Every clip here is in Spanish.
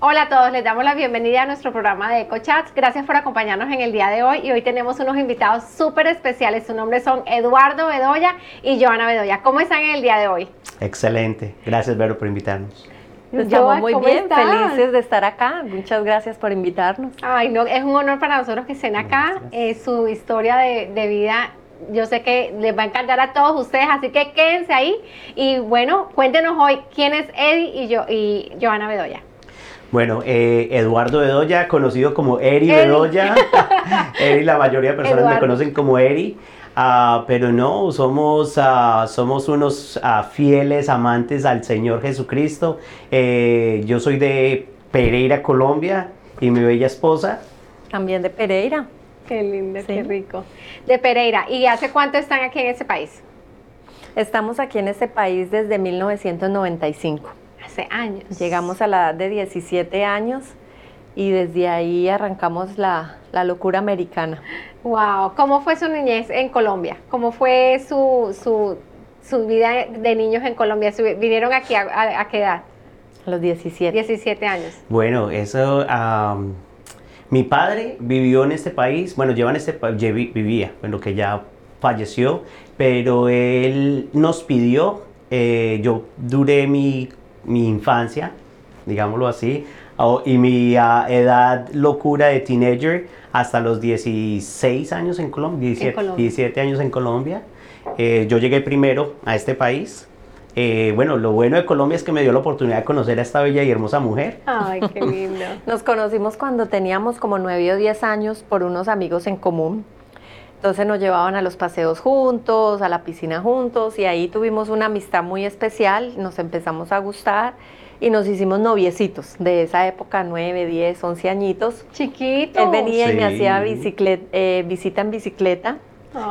Hola a todos, les damos la bienvenida a nuestro programa de EcoChats. Gracias por acompañarnos en el día de hoy y hoy tenemos unos invitados súper especiales. Sus nombres son Eduardo Bedoya y Joana Bedoya. ¿Cómo están en el día de hoy? Excelente. Gracias, Vero, por invitarnos. Nos estamos muy bien, felices de estar acá. Muchas gracias por invitarnos. Ay, no, es un honor para nosotros que estén acá. Eh, su historia de, de vida yo sé que les va a encantar a todos ustedes, así que quédense ahí. Y bueno, cuéntenos hoy quién es Eddie y, yo, y Joana Bedoya. Bueno, eh, Eduardo Bedoya, conocido como Eri Bedoya. Eri, la mayoría de personas me conocen como Eri. Uh, pero no, somos, uh, somos unos uh, fieles amantes al Señor Jesucristo. Eh, yo soy de Pereira, Colombia, y mi bella esposa. También de Pereira. Qué lindo, qué rico. De Pereira. ¿Y hace cuánto están aquí en ese país? Estamos aquí en este país desde 1995 años. Llegamos a la edad de 17 años y desde ahí arrancamos la, locura americana. Wow, ¿cómo fue su niñez en Colombia? ¿Cómo fue su, su, vida de niños en Colombia? ¿Vinieron aquí a, qué edad? A los 17. 17 años. Bueno, eso... mi padre vivió en este país, bueno, lleva en este vivía, bueno, que ya falleció, pero él nos pidió, eh, yo duré mi mi infancia, digámoslo así, y mi ah, edad locura de teenager hasta los 16 años en Colombia, 17, años en Colombia. Eh, yo llegué primero a este país. Eh, bueno, lo bueno de Colombia es que me dio la oportunidad de conocer a esta bella y hermosa mujer. Ay, qué lindo. Nos conocimos cuando teníamos como 9 o 10 años por unos amigos en común. Entonces nos llevaban a los paseos juntos, a la piscina juntos y ahí tuvimos una amistad muy especial, nos empezamos a gustar y nos hicimos noviecitos de esa época, 9, 10, 11 añitos. Chiquito. Él venía y me hacía bicicleta, eh, visita en bicicleta.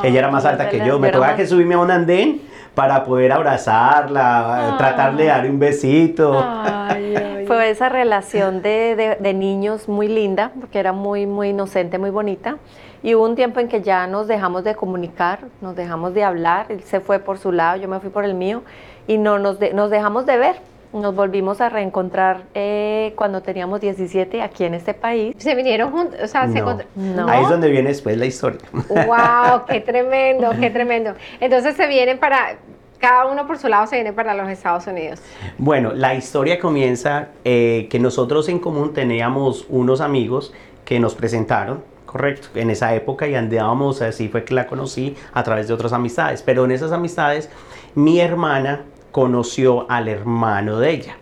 Ella era más alta que yo, me tocaba que subirme a un andén para poder abrazarla, tratarle de darle un besito. Fue esa relación de, de niños muy linda, porque era muy, muy inocente, muy bonita. Y hubo un tiempo en que ya nos dejamos de comunicar, nos dejamos de hablar, él se fue por su lado, yo me fui por el mío, y no nos, nos dejamos de ver. Nos volvimos a reencontrar eh, cuando teníamos 17 aquí en este país. ¿Se vinieron juntos? O sea, no. Ahí es donde viene después la historia. ¡Wow! ¡Qué tremendo! ¡Qué tremendo! Entonces se vienen para, cada uno por su lado se viene para los Estados Unidos. Bueno, la historia comienza eh, que nosotros en común teníamos unos amigos que nos presentaron Correcto, en esa época y andábamos, así fue que la conocí a través de otras amistades, pero en esas amistades mi hermana conoció al hermano de ella.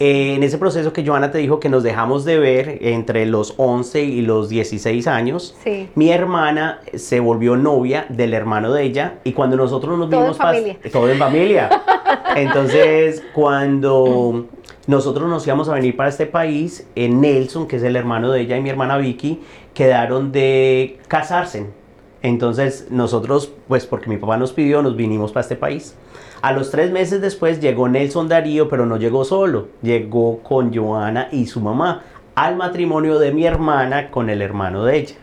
Eh, en ese proceso que Joana te dijo que nos dejamos de ver entre los 11 y los 16 años, mi hermana se volvió novia del hermano de ella y cuando nosotros nos vimos... Todo en familia. Todo en familia. Entonces, cuando nosotros nos íbamos a venir para este país, en Nelson, que es el hermano de ella y mi hermana Vicky, quedaron de casarse. Entonces nosotros, pues porque mi papá nos pidió, nos vinimos para este país. A los tres meses después llegó Nelson Darío, pero no llegó solo, llegó con Joana y su mamá al matrimonio de mi hermana con el hermano de ella.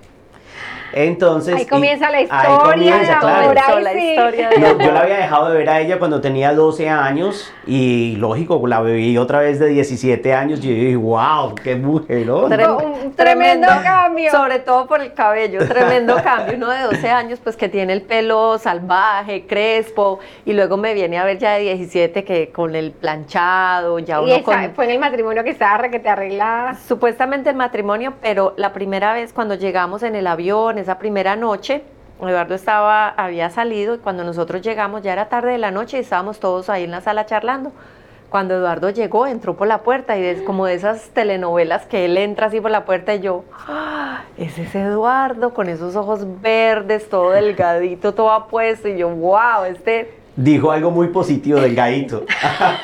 Entonces, ahí comienza la historia. comienza, claro. la historia yo la había dejado de ver a ella cuando tenía 12 años y lógico, la bebí otra vez de 17 años y dije, wow, qué mujerón. un tremendo cambio. Sobre todo por el cabello, tremendo cambio. Uno de 12 años pues que tiene el pelo salvaje, crespo y luego me viene a ver ya de 17 que con el planchado, ya uno y fue en el matrimonio que estaba que te arreglaba. Supuestamente el matrimonio, pero la primera vez cuando llegamos en el avión esa primera noche, Eduardo estaba, había salido y cuando nosotros llegamos ya era tarde de la noche y estábamos todos ahí en la sala charlando. Cuando Eduardo llegó, entró por la puerta y es como de esas telenovelas que él entra así por la puerta y yo, ¡Ah! ese es Eduardo con esos ojos verdes, todo delgadito, todo apuesto y yo, wow, este... Dijo algo muy positivo, delgadito.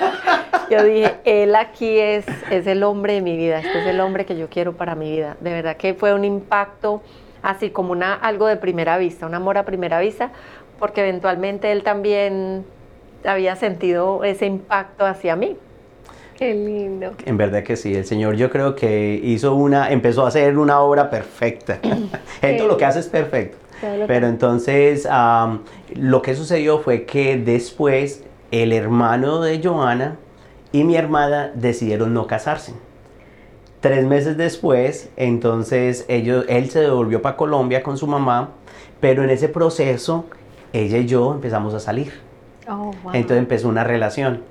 yo dije, él aquí es, es el hombre de mi vida, este es el hombre que yo quiero para mi vida. De verdad que fue un impacto así como una, algo de primera vista, un amor a primera vista, porque eventualmente él también había sentido ese impacto hacia mí. Qué lindo. En verdad que sí, el Señor yo creo que hizo una, empezó a hacer una obra perfecta. Él todo lo que hace es perfecto. Pero entonces lo que sucedió fue que después el hermano de Joana y mi hermana decidieron no casarse. Tres meses después, entonces ellos, él se devolvió para Colombia con su mamá, pero en ese proceso ella y yo empezamos a salir. Oh, wow. Entonces empezó una relación.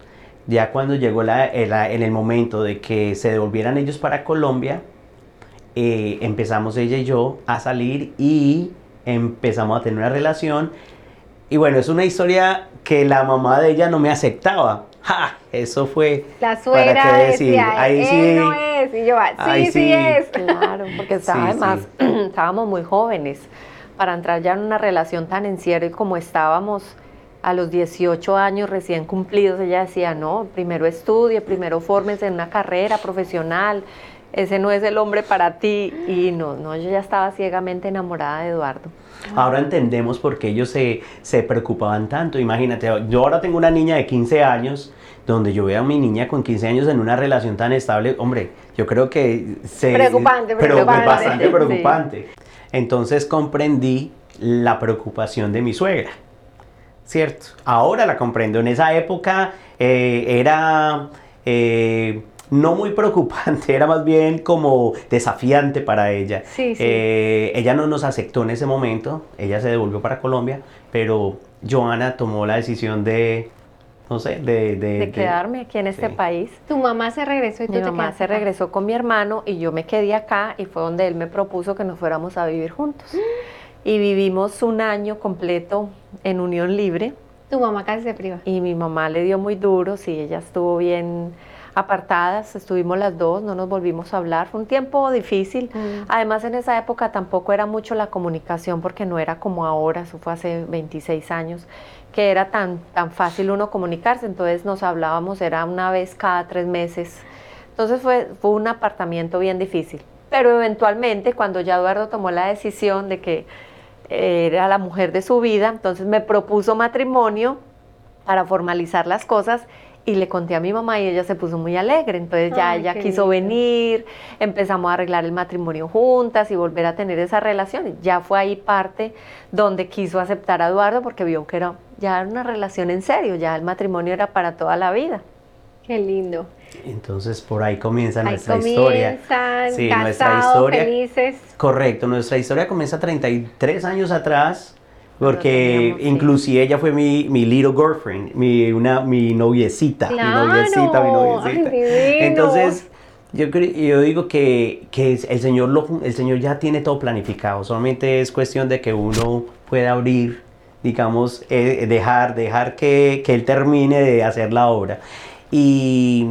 Ya cuando llegó la, el- en el momento de que se devolvieran ellos para Colombia, eh, empezamos ella y yo a salir y empezamos a tener una relación. Y bueno, es una historia que la mamá de ella no me aceptaba. ¡Ja! Eso fue... La ¿para suegra qué decir? decía, Ahí él sí. no es. Y yo, ah, sí, Ahí sí, sí. es. Claro, porque estaba, Sí, además sí. estábamos muy jóvenes para entrar ya en una relación tan en serio y como estábamos a los 18 años recién cumplidos, ella decía, no, primero estudie, primero fórmese en una carrera profesional, ese no es el hombre para ti. Y no, no, yo ya estaba ciegamente enamorada de Eduardo. Ahora entendemos por qué ellos se, se preocupaban tanto. Imagínate, yo ahora tengo una niña de 15 años, donde yo veo a mi niña con 15 años en una relación tan estable. Hombre, yo creo que se... Preocupante, pero preocupante. bastante Sí. preocupante. Entonces comprendí la preocupación de mi suegra. ¿Cierto? Ahora la comprendo. En esa época eh, era... eh, no muy preocupante, era más bien como desafiante para ella. Sí, sí. Eh, ella no nos aceptó en ese momento, ella se devolvió para Colombia, pero Joana tomó la decisión de, no sé, de... De, De quedarme aquí en este sí. país. Tu mamá se regresó y tú Mi te mamá quedaste se acá. regresó con mi hermano y yo me quedé acá y fue donde él me propuso que nos fuéramos a vivir juntos. Y vivimos un año completo en unión libre Tu mamá casi se priva. y mi mamá le dio muy duro, sí, ella estuvo bien apartadas, estuvimos las dos, no nos volvimos a hablar, fue un tiempo difícil. Mm. Además en esa época tampoco era mucho la comunicación porque no era como ahora, eso fue hace 26 años, que era tan, tan fácil uno comunicarse, entonces nos hablábamos, era una vez cada tres meses. Entonces fue, fue un apartamiento bien difícil. Pero eventualmente cuando ya Eduardo tomó la decisión de que era la mujer de su vida, entonces me propuso matrimonio para formalizar las cosas y le conté a mi mamá y ella se puso muy alegre. Entonces ya Ay, ella quiso lindo. venir, empezamos a arreglar el matrimonio juntas y volver a tener esa relación. Ya fue ahí parte donde quiso aceptar a Eduardo porque vio que era ya era una relación en serio, ya el matrimonio era para toda la vida. Qué lindo. Entonces por ahí comienza Ahí nuestra historia. Sí, nuestra historia. felices. Correcto, nuestra historia comienza 33 años atrás, porque teníamos, sí. inclusive ella fue mi, mi little girlfriend, mi, una, mi noviecita, Claro, mi noviecita, mi noviecita. Entonces, yo, yo digo que, que el, Señor lo, el Señor ya tiene todo planificado, solamente es cuestión de que uno pueda abrir, digamos, eh, dejar, dejar que, que Él termine de hacer la obra. Y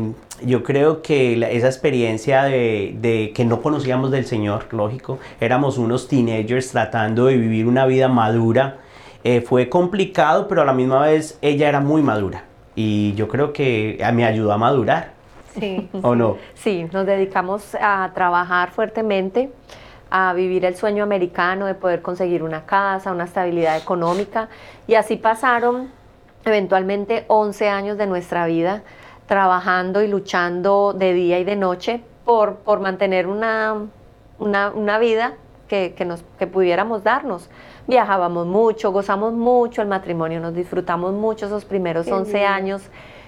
yo creo que la- esa experiencia de, de que no conocíamos del Señor, lógico, éramos unos teenagers tratando de vivir una vida madura, eh, fue complicado, pero a la misma vez ella era muy madura. Y yo creo que eh, me ayudó a madurar, Sí. ¿o no? Sí, nos dedicamos a trabajar fuertemente, a vivir el sueño americano de poder conseguir una casa, una estabilidad económica. Y así pasaron eventualmente 11 años de nuestra vida trabajando y luchando de día y de noche por, por mantener una, una, una vida que, que nos, que pudiéramos darnos. Viajábamos mucho, gozamos mucho el matrimonio, nos disfrutamos mucho esos primeros Qué 11 lindo. años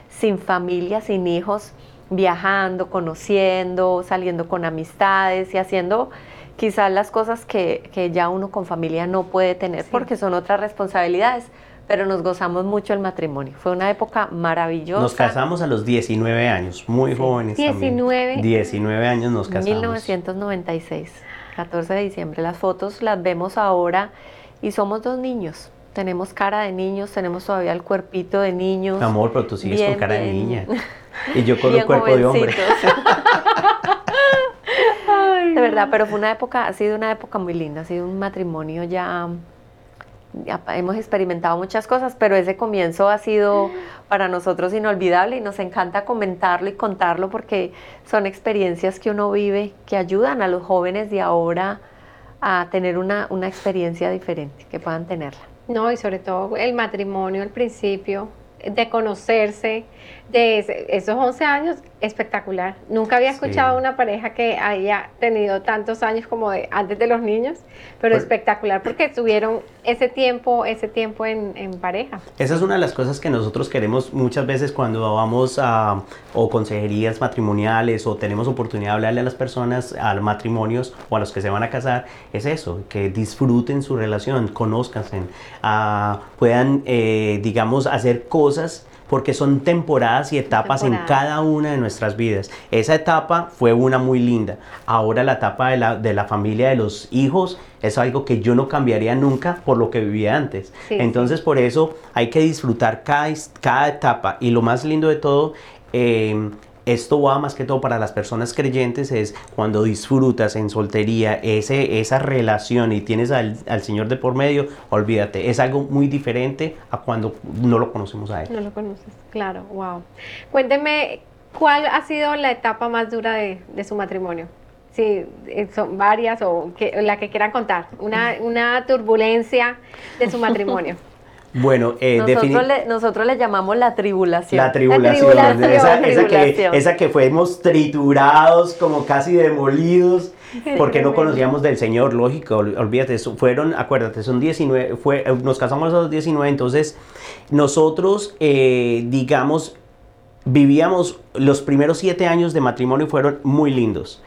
sin familia, sin hijos, viajando, conociendo, saliendo con amistades y haciendo quizás las cosas que, que ya uno con familia no puede tener Sí. porque son otras responsabilidades, pero nos gozamos mucho el matrimonio. Fue una época maravillosa. Nos casamos a los 19 años, muy Sí. jóvenes. también. 19. 19 años nos casamos. 1996, 14 de diciembre. Las fotos las vemos ahora y somos dos niños. Tenemos cara de niños, tenemos todavía el cuerpito de niños. Amor, pero tú sigues Bien, con cara de bien. niña. Y yo con el bien cuerpo de hombre. de verdad, pero fue una época, ha sido una época muy linda, ha sido un matrimonio ya, hemos experimentado muchas cosas, pero ese comienzo ha sido para nosotros inolvidable y nos encanta comentarlo y contarlo porque son experiencias que uno vive que ayudan a los jóvenes de ahora a tener una, una experiencia diferente, que puedan tenerla. No, y sobre todo el matrimonio al principio de conocerse, de esos 11 años, espectacular. Nunca había escuchado una pareja que haya tenido tantos años como de antes de los niños, pero pues espectacular porque tuvieron ese tiempo, ese tiempo en, en, pareja. Esa es una de las cosas que nosotros queremos muchas veces cuando vamos a o consejerías matrimoniales o tenemos oportunidad de hablarle a las personas, a los matrimonios o a los que se van a casar, es eso, que disfruten su relación, conozcanse, uh, puedan, eh, digamos, hacer cosas porque son temporadas y etapas en cada una de nuestras vidas. Esa etapa fue una muy linda. Ahora la etapa de la, de la familia, de los hijos, es algo que yo no cambiaría nunca por lo que vivía antes. Entonces por eso hay que disfrutar cada, cada etapa y lo más lindo de todo eh, esto va más que todo para las personas creyentes, es cuando disfrutas en soltería ese, esa relación y tienes al, Señor de por medio, olvídate, es algo muy diferente a cuando no lo conocemos a Él. No lo conoces, claro, wow. Cuénteme, ¿cuál ha sido la etapa más dura de, su matrimonio? Sí, eh, son varias o que, la que quieran contar, una, una turbulencia de su matrimonio. Bueno, eh, nosotros, le, nosotros le llamamos la tribulación. La tribulación, esa, que, esa que fuimos triturados, como casi demolidos, porque no conocíamos del Señor, lógico, olvídate, fueron, acuérdate, son 19, fue, nos casamos a los 19, entonces nosotros, eh, digamos, vivíamos, los primeros siete años de matrimonio fueron muy lindos.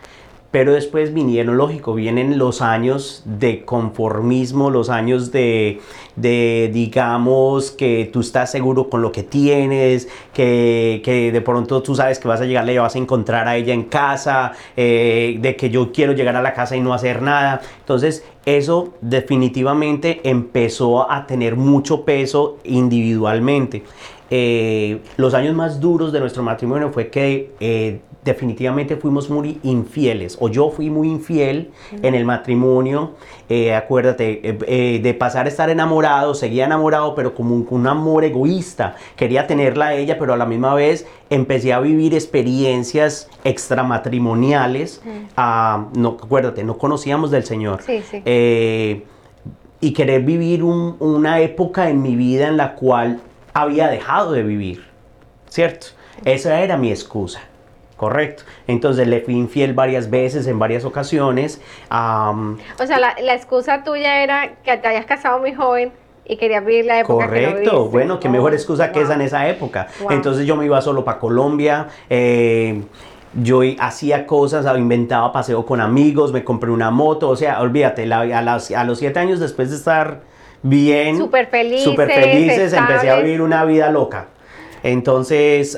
Pero después vinieron, lógico, vienen los años de conformismo, los años de, digamos, que tú estás seguro con lo que tienes, que, de pronto tú sabes que vas a llegarle y vas a encontrar a ella en casa, eh, de que yo quiero llegar a la casa y no hacer nada. Entonces, eso definitivamente empezó a tener mucho peso individualmente. Eh, los años más duros de nuestro matrimonio fue que eh, definitivamente fuimos muy infieles, o yo fui muy infiel en el matrimonio, eh, acuérdate, eh, eh, de pasar a estar enamorado, seguía enamorado, pero como un, un, amor egoísta, quería tenerla a ella, pero a la misma vez empecé a vivir experiencias extramatrimoniales, ah, no, acuérdate, no conocíamos del Señor. y querer vivir una época en mi vida en la cual había dejado de vivir, ¿cierto? Esa era mi excusa. Correcto. Entonces le fui infiel varias veces, en varias ocasiones. o sea, la, excusa tuya era que te hayas casado muy joven y querías vivir la época Correcto. bueno, qué mejor oh, excusa que esa en esa época. Entonces yo me iba solo para Colombia. Eh, yo hacía cosas, inventaba paseo con amigos, me compré una moto, o sea, olvídate, a, a los siete años después de estar bien, súper felices, super felices empecé a vivir una vida loca. Entonces,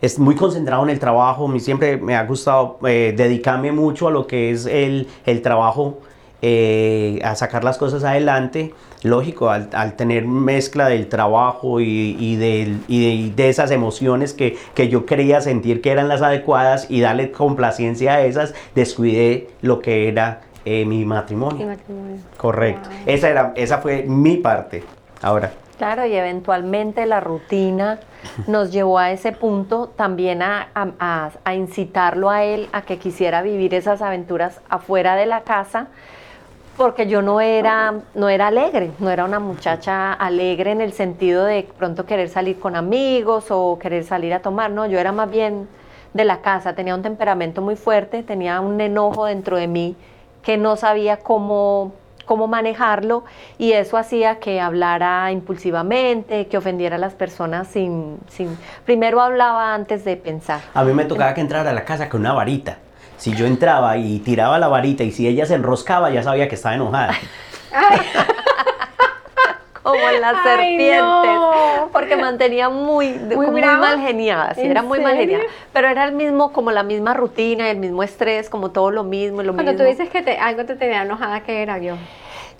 es muy concentrado en el trabajo, mí siempre me ha gustado eh, dedicarme mucho a lo que es el, trabajo, eh, a sacar las cosas adelante. Lógico, al, tener mezcla del trabajo y, de, esas emociones que, yo quería sentir que eran las adecuadas y darle complacencia a esas, descuidé lo que era eh, mi matrimonio. Correcto. Esa, era, esa fue mi parte. Ahora. Claro, y eventualmente la rutina nos llevó a ese punto también a, incitarlo a él a que quisiera vivir esas aventuras afuera de la casa, porque yo no era, no era alegre, no era una muchacha alegre en el sentido de pronto querer salir con amigos o querer salir a tomar, no, yo era más bien de la casa, tenía un temperamento muy fuerte, tenía un enojo dentro de mí que no sabía cómo cómo manejarlo y eso hacía que hablara impulsivamente, que ofendiera a las personas sin, sin... Primero hablaba antes de pensar. A mí me tocaba que entrara a la casa con una varita. Si yo entraba y tiraba la varita y si ella se enroscaba ya sabía que estaba enojada. como en las serpientes, porque mantenía muy, muy, mal geniada, sí, era muy mal geniada, pero era el mismo, como la misma rutina, el mismo estrés, como todo lo mismo, lo Cuando tú dices que algo te tenía enojada, ¿qué era yo?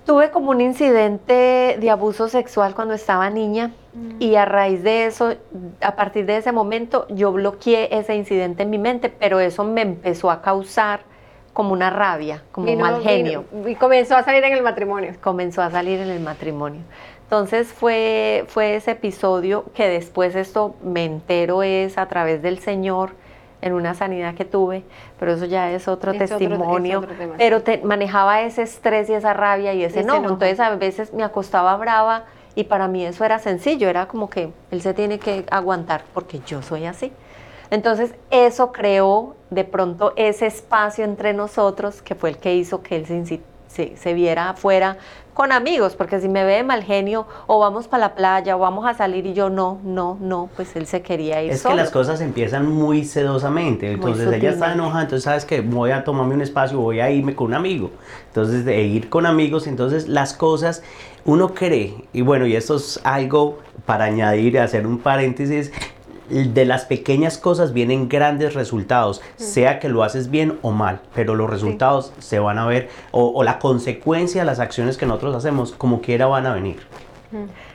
Tuve como un incidente de abuso sexual cuando estaba niña mm. y a raíz de eso, a partir de ese momento, yo bloqueé ese incidente en mi mente, pero eso me empezó a causar como una rabia, como un mal genio. y comenzó a salir en el matrimonio. Comenzó a salir en el matrimonio. Entonces fue, fue ese episodio que después esto me entero es a través del Señor en una sanidad que tuve, pero eso ya es otro testimonio. pero te, manejaba ese estrés y esa rabia y ese, no. Entonces a veces me acostaba brava Y para mí eso era sencillo, era como que él se tiene que aguantar porque yo soy así. Entonces eso creó de pronto ese espacio entre nosotros que fue el que hizo que él se, se, viera afuera con amigos, porque si me ve de mal genio o vamos para la playa o vamos a salir y yo no, no, no, pues él se quería ir. Es que las cosas empiezan muy sedosamente, entonces ella está enojada, entonces sabes que voy a tomarme un espacio, voy a irme con un amigo, entonces de ir con amigos, entonces las cosas uno cree, y bueno, y esto es algo para añadir, hacer un paréntesis, de las pequeñas cosas vienen grandes resultados, sea que lo haces bien o mal, pero los resultados se van a ver, o, la consecuencia de las acciones que nosotros hacemos, como quiera, van a venir.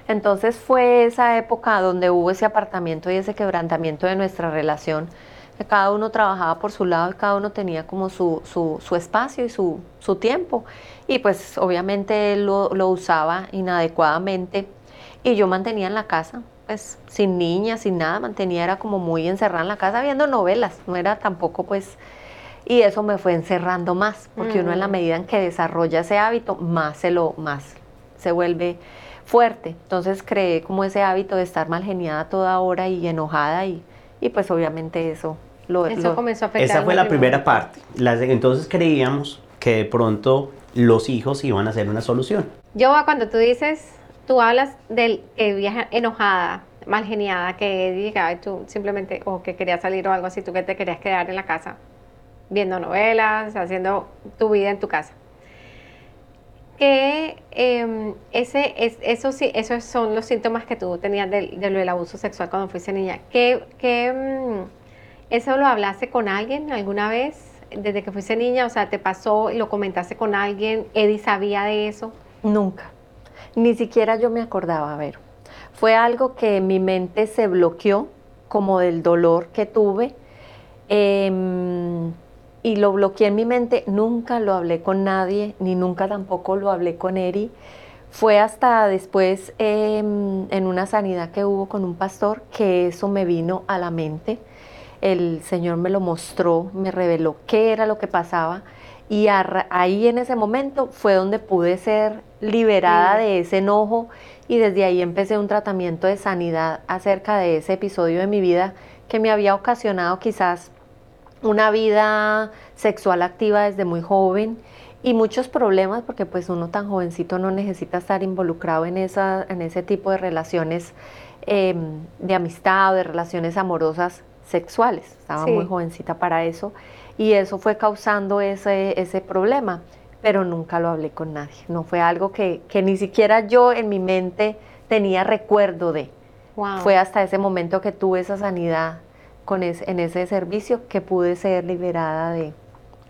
Entonces fue esa época donde hubo ese apartamiento y ese quebrantamiento de nuestra relación, que cada uno trabajaba por su lado y cada uno tenía como su, su, espacio y su, su, tiempo. Y pues obviamente él lo, lo usaba inadecuadamente y yo mantenía en la casa, pues sin niña, sin nada, mantenía, era como muy encerrada en la casa viendo novelas, no era tampoco pues, y eso me fue encerrando más, porque uno en la mm. medida en que desarrolla ese hábito, más se lo, más se vuelve fuerte. Entonces creé como ese hábito de estar mal geniada toda hora y enojada y, y pues obviamente eso lo, eso comenzó a afectar. Esa fue la primera parte. entonces creíamos que de pronto los hijos iban a ser una solución. Yo cuando tú dices tú hablas del que viaja enojada, mal geniada, que diga, y tú simplemente, o que quería salir o algo así, tú que te querías quedar en la casa, viendo novelas, haciendo tu vida en tu casa. Que em, ese, es, eso sí, esos son los síntomas que tú tenías del, del, abuso sexual cuando fuiste niña. ¿Qué, qué, em, ¿Eso lo hablaste con alguien alguna vez? Desde que fuiste niña, o sea, ¿te pasó y lo comentaste con alguien? ¿Eddie sabía de eso? Nunca. Ni siquiera yo me acordaba, a ver. Fue algo que mi mente se bloqueó, como del dolor que tuve, em, y lo bloqueé en mi mente. Nunca lo hablé con nadie, ni nunca tampoco lo hablé con Eri. Fue hasta después, em, en una sanidad que hubo con un pastor, que eso me vino a la mente. El Señor me lo mostró, me reveló qué era lo que pasaba y ahí en ese momento fue donde pude ser liberada de ese enojo y desde ahí empecé un tratamiento de sanidad acerca de ese episodio de mi vida que me había ocasionado quizás una vida sexual activa desde muy joven y muchos problemas porque pues uno tan jovencito no necesita estar involucrado en, esa, en ese tipo de relaciones em, de amistad o de relaciones amorosas sexuales. Estaba muy jovencita para eso y eso fue causando ese, ese problema, pero nunca lo hablé con nadie. No fue algo que, ni siquiera yo en mi mente tenía recuerdo de. Fue hasta ese momento que tuve esa sanidad con en ese servicio que pude ser liberada de,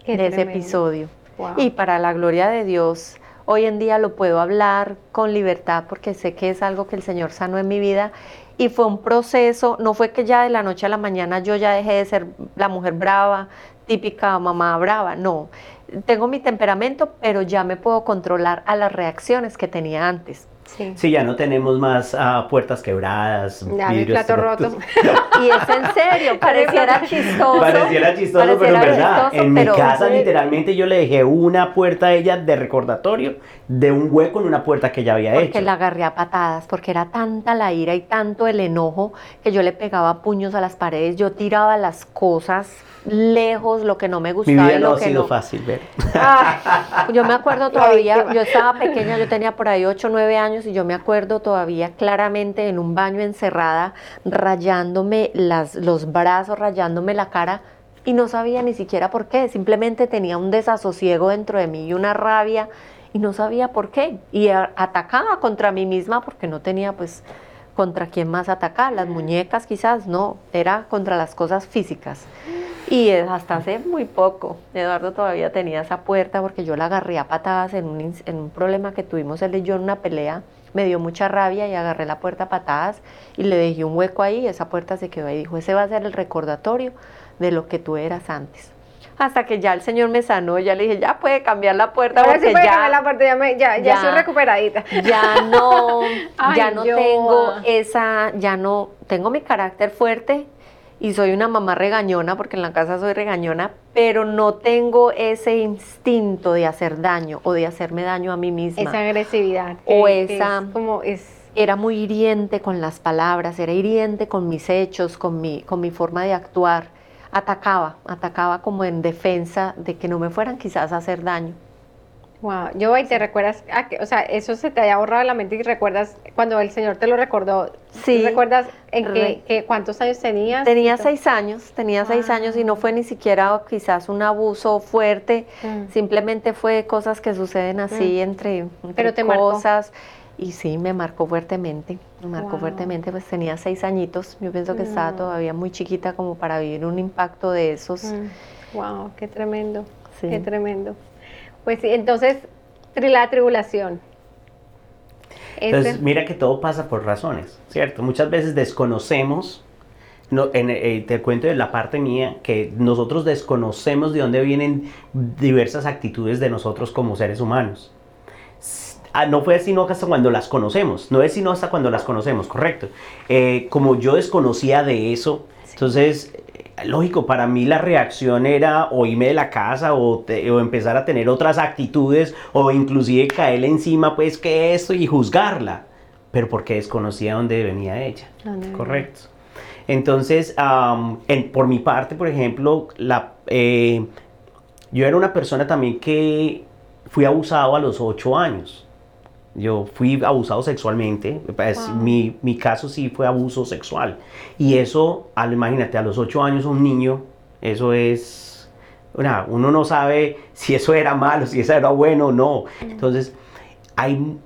ese episodio. Y para la gloria de Dios, hoy en día lo puedo hablar con libertad porque sé que es algo que el Señor sanó en mi vida y fue un proceso, no fue que ya de la noche a la mañana yo ya dejé de ser la mujer brava, típica mamá brava, no. Tengo mi temperamento, pero ya me puedo controlar a las reacciones que tenía antes. Sí. ya no tenemos más ah, puertas quebradas, ya, vidrios plato roto. y es en serio, pareciera chistoso. Pareciera chistoso, pero en verdad, en mi casa literalmente yo le dejé una puerta a ella de recordatorio de un hueco en una puerta que ella había hecho. Porque la agarré a patadas, porque era tanta la ira y tanto el enojo que yo le pegaba puños a las paredes, yo tiraba las cosas lejos, lo que no me gustaba. Mi vida no ha sido fácil ver. yo me acuerdo todavía, yo estaba pequeña, yo tenía por ahí 8 o 9 años y yo me acuerdo todavía claramente en un baño encerrada, rayándome las, los brazos, rayándome la cara y no sabía ni siquiera por qué, simplemente tenía un desasosiego dentro de mí y una rabia y no sabía por qué. Y atacaba contra mí misma porque no tenía pues contra quién más atacar, las muñecas quizás, no, era contra las cosas físicas. Y hasta hace muy poco, Eduardo todavía tenía esa puerta porque yo la agarré a patadas en un, en un problema que tuvimos él y yo en una pelea. Me dio mucha rabia y agarré la puerta a patadas y le dejé un hueco ahí y esa puerta se quedó ahí. Dijo, ese va a ser el recordatorio de lo que tú eras antes. Hasta que ya el Señor me sanó, ya le dije, ya puede cambiar la puerta. porque ya, la puerta, ya, ya, estoy recuperadita. Ya no, ya no tengo esa, ya no, tengo mi carácter fuerte, y soy una mamá regañona, porque en la casa soy regañona, pero no tengo ese instinto de hacer daño o de hacerme daño a mí misma. Esa agresividad. O esa... como es era muy hiriente con las palabras, era hiriente con mis hechos, con mi, con mi forma de actuar. Atacaba, atacaba como en defensa de que no me fueran quizás a hacer daño. Wow, yo y te recuerdas, o sea, eso se te haya borrado la mente y recuerdas cuando el Señor te lo recordó. Sí. ¿Recuerdas en qué, cuántos años tenías? Tenía seis años, tenía seis años y no fue ni siquiera quizás un abuso fuerte, mm. simplemente fue cosas que suceden así mm. entre, Pero te cosas. Y sí, me marcó fuertemente, me marcó fuertemente, pues tenía seis añitos, yo pienso que estaba mm. todavía muy chiquita como para vivir un impacto de esos. Wow, qué tremendo, qué tremendo. Pues sí, entonces, la tribulación. Entonces, mira que todo pasa por razones, ¿cierto? Muchas veces desconocemos, no, en, eh, te cuento de la parte mía, que nosotros desconocemos de dónde vienen diversas actitudes de nosotros como seres humanos. Ah, no fue sino hasta cuando las conocemos, no es sino hasta cuando las conocemos, correcto. Eh, como yo desconocía de eso, entonces lógico, para mí la reacción era o irme de la casa o, empezar a tener otras actitudes o inclusive caerle encima, pues, que esto y juzgarla, pero porque desconocía dónde venía ella. Correcto. Entonces, por mi parte, por ejemplo, la, eh, yo era una persona también que fui abusado a los ocho años. Yo fui abusado sexualmente, pues, mi, mi, caso sí fue abuso sexual. Y eso, al, imagínate, a los ocho años un niño, eso es, uno no sabe si eso era malo, si eso era bueno o no. Entonces, hay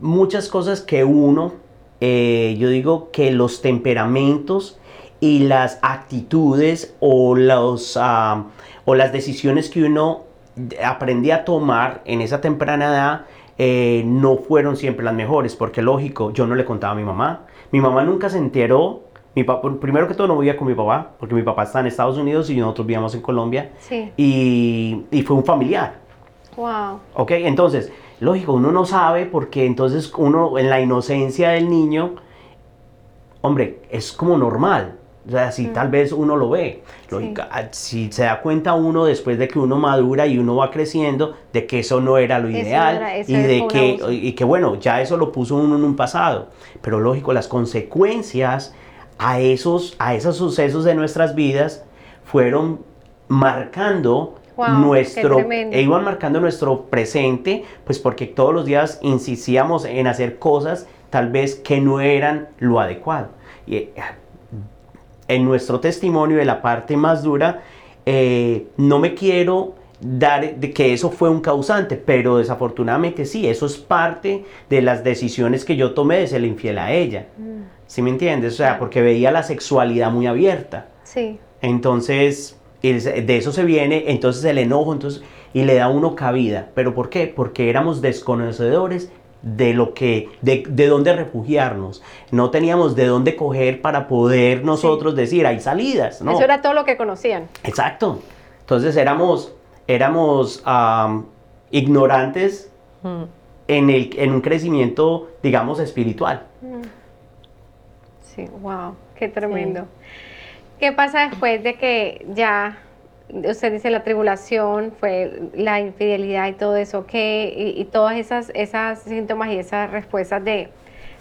muchas cosas que uno, eh, yo digo que los temperamentos y las actitudes o, los, ah, o las decisiones que uno aprende a tomar en esa temprana edad, eh, no fueron siempre las mejores, porque lógico, yo no le contaba a mi mamá. Mi mamá nunca se enteró. Mi papá, primero que todo no vivía con mi papá, porque mi papá está en Estados Unidos y nosotros vivíamos en Colombia. Sí. Y, y fue un familiar. Wow. Ok, entonces, lógico, uno no sabe porque entonces uno en la inocencia del niño, hombre, es como normal. O sea, si tal vez uno lo ve, ah, si se da cuenta uno después de que uno madura y uno va creciendo, de que eso no era lo ideal y de que, y que, bueno, ya eso lo puso uno en un pasado. Pero lógico, las consecuencias a esos, a esos sucesos de nuestras vidas fueron marcando nuestro, e iban marcando nuestro presente, pues porque todos los días insistíamos en hacer cosas tal vez que no eran lo adecuado. Y en nuestro testimonio de la parte más dura, eh, no me quiero dar de que eso fue un causante, pero desafortunadamente sí, eso es parte de las decisiones que yo tomé de ser infiel a ella. Mm. ¿Sí me entiendes? O sea, porque veía la sexualidad muy abierta. Sí. Entonces, de eso se viene, entonces el enojo, entonces, y le da uno cabida. ¿Pero por qué? Porque éramos desconocedores de lo que, de, de, dónde refugiarnos. No teníamos de dónde coger para poder nosotros decir, hay salidas. ¿no? Eso era todo lo que conocían. Exacto. Entonces éramos, éramos ignorantes mm. en, el, en un crecimiento, digamos, espiritual. Mm. Sí, wow, qué tremendo. ¿Qué pasa después de que ya usted dice la tribulación, fue la infidelidad y todo eso, que y, todas esas, esas síntomas y esas respuestas de,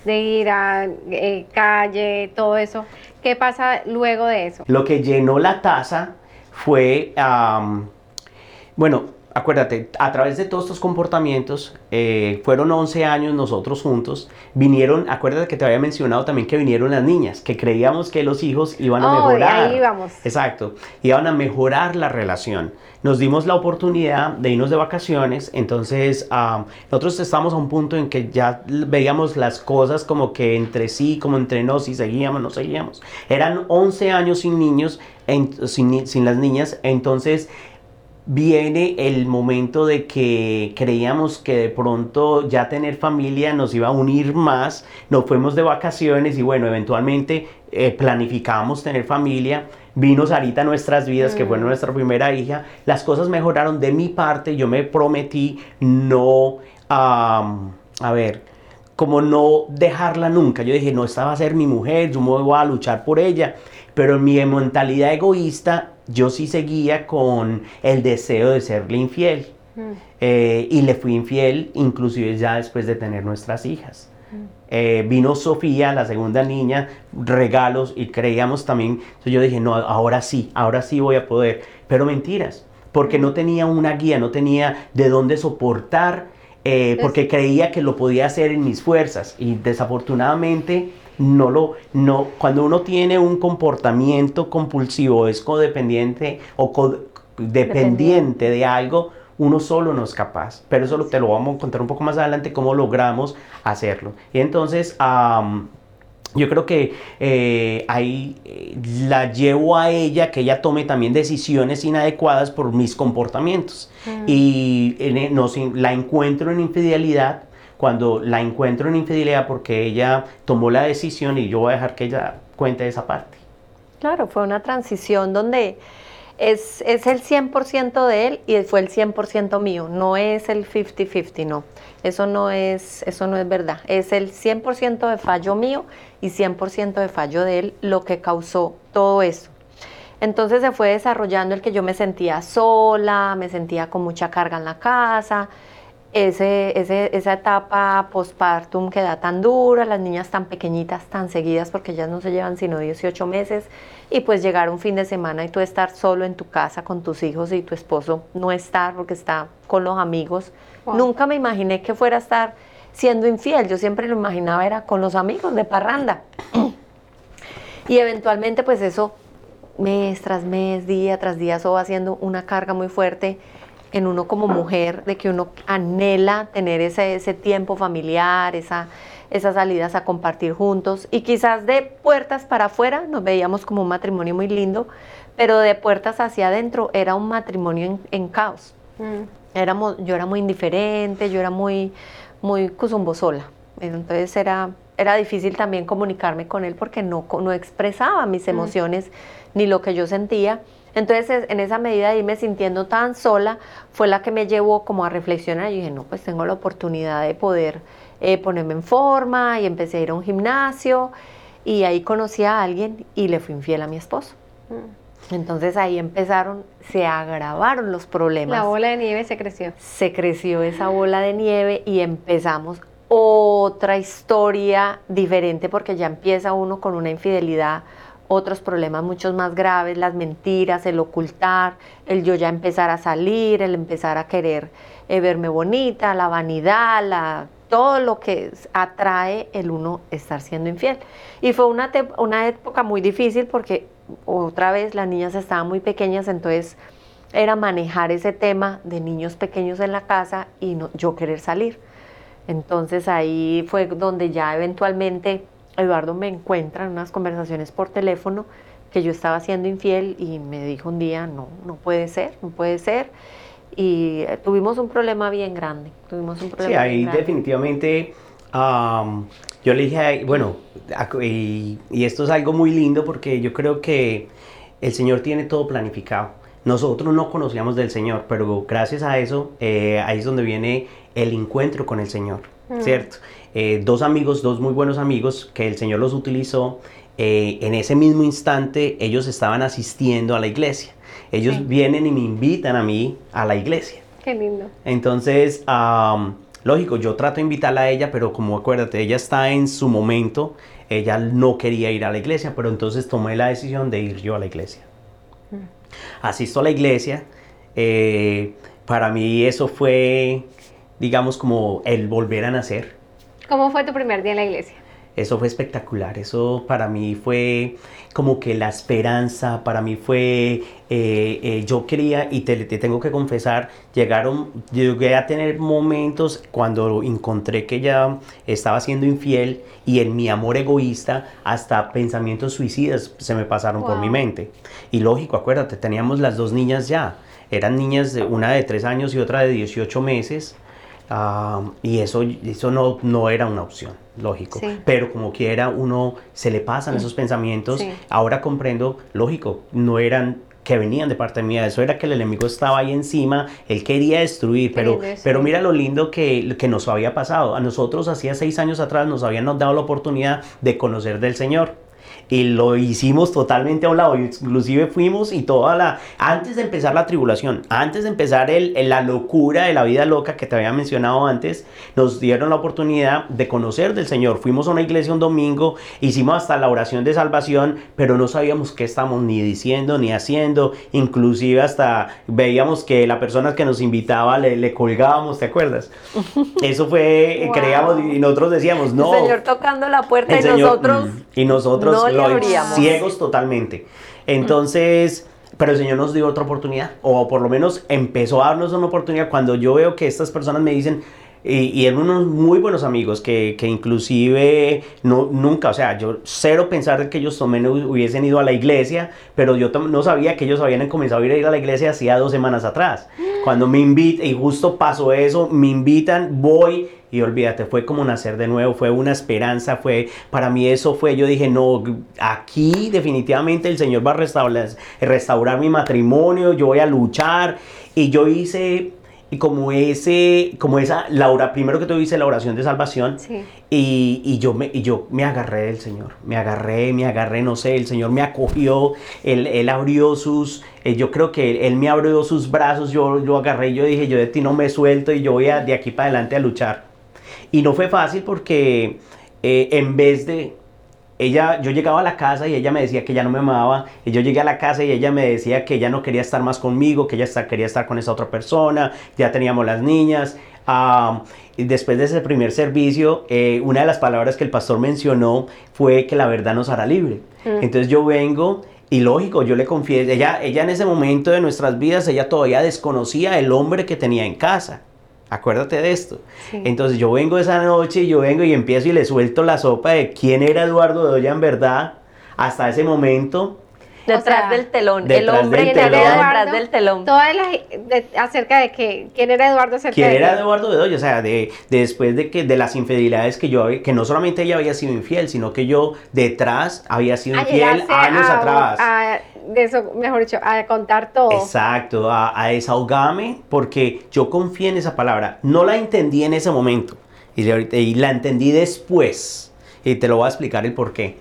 de ir a eh, calle, todo eso, ¿qué pasa luego de eso? Lo que llenó la taza fue, bueno, acuérdate, a través de todos estos comportamientos, eh, fueron 11 años nosotros juntos, vinieron, acuérdate que te había mencionado también que vinieron las niñas, que creíamos que los hijos iban a oh, mejorar. Ahí vamos. Exacto, iban a mejorar la relación. Nos dimos la oportunidad de irnos de vacaciones, entonces nosotros estamos a un punto en que ya veíamos las cosas como que entre sí, como entre nos, y seguíamos, no seguíamos. Eran 11 años sin niños, sin, sin las niñas, entonces viene el momento de que creíamos que de pronto ya tener familia nos iba a unir más, nos fuimos de vacaciones y bueno, eventualmente eh, planificamos tener familia, vino Sarita a nuestras vidas, que fue mm. nuestra primera hija, las cosas mejoraron de mi parte, yo me prometí no, a ver, como no dejarla nunca, yo dije, no, esta va a ser mi mujer, yo me voy a luchar por ella, pero en mi mentalidad egoísta yo sí seguía con el deseo de serle infiel. Mm. Eh, y le fui infiel inclusive ya después de tener nuestras hijas. Eh, vino Sofía, la segunda niña, regalos y creíamos también, entonces yo dije, no, ahora sí, ahora sí voy a poder, pero mentiras, porque no tenía una guía, no tenía de dónde soportar, eh, porque creía que lo podía hacer en mis fuerzas y desafortunadamente no lo, no, cuando uno tiene un comportamiento compulsivo, es codependiente o dependiente de algo, uno solo no es capaz. Pero eso te lo vamos a contar un poco más adelante, cómo logramos hacerlo. Y entonces, yo creo que eh, ahí eh, la llevo a ella, que ella tome también decisiones inadecuadas por mis comportamientos. Mm. Y e, no, la encuentro en infidelidad, cuando la encuentro en infidelidad porque ella tomó la decisión y yo voy a dejar que ella cuente esa parte. Claro, fue una transición donde es, el 100% de él y fue el 100% mío, no es el 50-50, no. Eso no, es, eso no es verdad. Es el 100% de fallo mío y 100% de fallo de él lo que causó todo eso. Entonces se fue desarrollando el que yo me sentía sola, me sentía con mucha carga en la casa, ese, esa etapa postpartum que da tan dura, las niñas tan pequeñitas, tan seguidas, porque ellas no se llevan sino 18 meses, y pues llegar un fin de semana y tú estar solo en tu casa con tus hijos y tu esposo no estar porque está con los amigos. Nunca me imaginé que fuera a estar siendo infiel, yo siempre lo imaginaba era con los amigos de parranda. y eventualmente pues eso mes tras mes, día tras día, eso va haciendo una carga muy fuerte en uno como mujer, de que uno anhela tener ese, ese tiempo familiar, esa, esas salidas a compartir juntos. Y quizás de puertas para afuera nos veíamos como un matrimonio muy lindo, pero de puertas hacia adentro era un matrimonio en, caos. Mm. Éramos, yo era muy indiferente, yo era muy, muy sola. Entonces era, era difícil también comunicarme con él porque no, no expresaba mis mm. emociones ni lo que yo sentía. Entonces, en esa medida de irme sintiendo tan sola, fue la que me llevó como a reflexionar. Y dije, no, pues tengo la oportunidad de poder eh, ponerme en forma y empecé a ir a un gimnasio y ahí conocí a alguien y le fui infiel a mi esposo. Mm. Entonces ahí empezaron, se agravaron los problemas. La bola de nieve se creció. Se creció esa bola de nieve y empezamos otra historia diferente porque ya empieza uno con una infidelidad otros problemas muchos más graves, las mentiras, el ocultar, el yo ya empezar a salir, el empezar a querer eh, verme bonita, la vanidad, la, todo lo que atrae el uno estar siendo infiel. Y fue una, una época muy difícil porque otra vez las niñas estaban muy pequeñas, entonces era manejar ese tema de niños pequeños en la casa y yo querer salir. Entonces ahí fue donde ya eventualmente Eduardo me encuentra en unas conversaciones por teléfono que yo estaba siendo infiel y me dijo un día, no, no puede ser, no puede ser. Y eh, tuvimos un problema bien grande. Tuvimos un problema sí, ahí definitivamente yo le dije, bueno, y, esto es algo muy lindo porque yo creo que el Señor tiene todo planificado. Nosotros no conocíamos del Señor, pero gracias a eso, eh, ahí es donde viene el encuentro con el Señor, mm. ¿cierto? Eh, dos amigos, dos muy buenos amigos que el Señor los utilizó. Eh, en ese mismo instante ellos estaban asistiendo a la iglesia. Ellos vienen y me invitan a mí a la iglesia. Qué lindo. Entonces, lógico, yo trato de invitarla a ella, pero como acuérdate, ella está en su momento, ella no quería ir a la iglesia, pero entonces tomé la decisión de ir yo a la iglesia. Mm. Asisto a la iglesia. Eh, para mí eso fue, digamos, como el volver a nacer. ¿Cómo fue tu primer día en la iglesia? Eso fue espectacular, eso para mí fue como que la esperanza, para mí fue, eh, eh, yo quería, y te, tengo que confesar, llegaron, llegué a tener momentos cuando encontré que ella estaba siendo infiel y en mi amor egoísta hasta pensamientos suicidas se me pasaron por mi mente. Y lógico, acuérdate, teníamos las dos niñas ya, eran niñas, de, una de tres años y otra de 18 meses y eso, eso no, no era una opción, lógico. Pero como quiera, uno se le pasan esos pensamientos. Ahora comprendo, lógico, no eran que venían de parte mía, eso era que el enemigo estaba ahí encima, él quería destruir, pero, pero mira lo lindo que, que nos había pasado. A nosotros hacía seis años atrás nos habían dado la oportunidad de conocer del Señor y lo hicimos totalmente a un lado. Inclusive fuimos y toda la... Antes de empezar la tribulación, antes de empezar el, la locura de la vida loca que te había mencionado antes, nos dieron la oportunidad de conocer del Señor. Fuimos a una iglesia un domingo, hicimos hasta la oración de salvación, pero no sabíamos qué estábamos ni diciendo ni haciendo. Inclusive hasta veíamos que la persona que nos invitaba le, le colgábamos, ¿te acuerdas? Eso fue, creíamos y nosotros decíamos, no. El Señor tocando la puerta y nosotros... Mm, y nosotros ciegos totalmente. Entonces, pero el Señor nos dio otra oportunidad, o por lo menos empezó a darnos una oportunidad cuando yo veo que estas personas me dicen, y, eran unos muy buenos amigos que, que, inclusive no, nunca, o sea, yo cero pensar que ellos también hubiesen ido a la iglesia, pero yo no sabía que ellos habían comenzado a ir a la iglesia hacía dos semanas atrás. Cuando me invitan, y justo pasó eso, me invitan, voy y olvídate, fue como nacer de nuevo, fue una esperanza, fue, para mí eso fue, yo dije, no, aquí definitivamente el Señor va a restaurar mi matrimonio, yo voy a luchar, y yo hice y como ese, como esa, Laura, primero que todo hice la oración de salvación. Y, y, yo me, y yo me agarré del Señor, me agarré, me agarré, no sé, el Señor me acogió, Él, él abrió sus, eh, yo creo que él, me abrió sus brazos, yo lo agarré, yo dije, yo de ti no me suelto y yo voy de aquí para adelante a luchar. Y no fue fácil porque eh, en vez de, ella, yo llegaba a la casa y ella me decía que ya no me amaba, y yo llegué a la casa y ella me decía que ya no quería estar más conmigo, que ella quería estar con esa otra persona, ya teníamos las niñas. y después de ese primer servicio, eh, una de las palabras que el pastor mencionó fue que la verdad nos hará libre. Mm. Entonces yo vengo y lógico, yo le confieso, ella, ella en ese momento de nuestras vidas, ella todavía desconocía el hombre que tenía en casa. Acuérdate de esto. Entonces yo vengo esa noche, yo vengo y empiezo y le suelto la sopa de quién era Eduardo Doya en verdad hasta ese momento. Detrás del telón, el hombre que detrás del telón. Todas las, acerca de que, quién era Eduardo acerca ¿Quién de era Eduardo Bedoya? O sea, de, después de que de las infidelidades que yo que no solamente ella había sido infiel, sino que yo detrás había sido infiel años atrás de eso, mejor dicho, a contar todo. Exacto, a, desahogarme, porque yo confié en esa palabra. No la entendí en ese momento y, y la entendí después. Y te lo voy a explicar el por qué.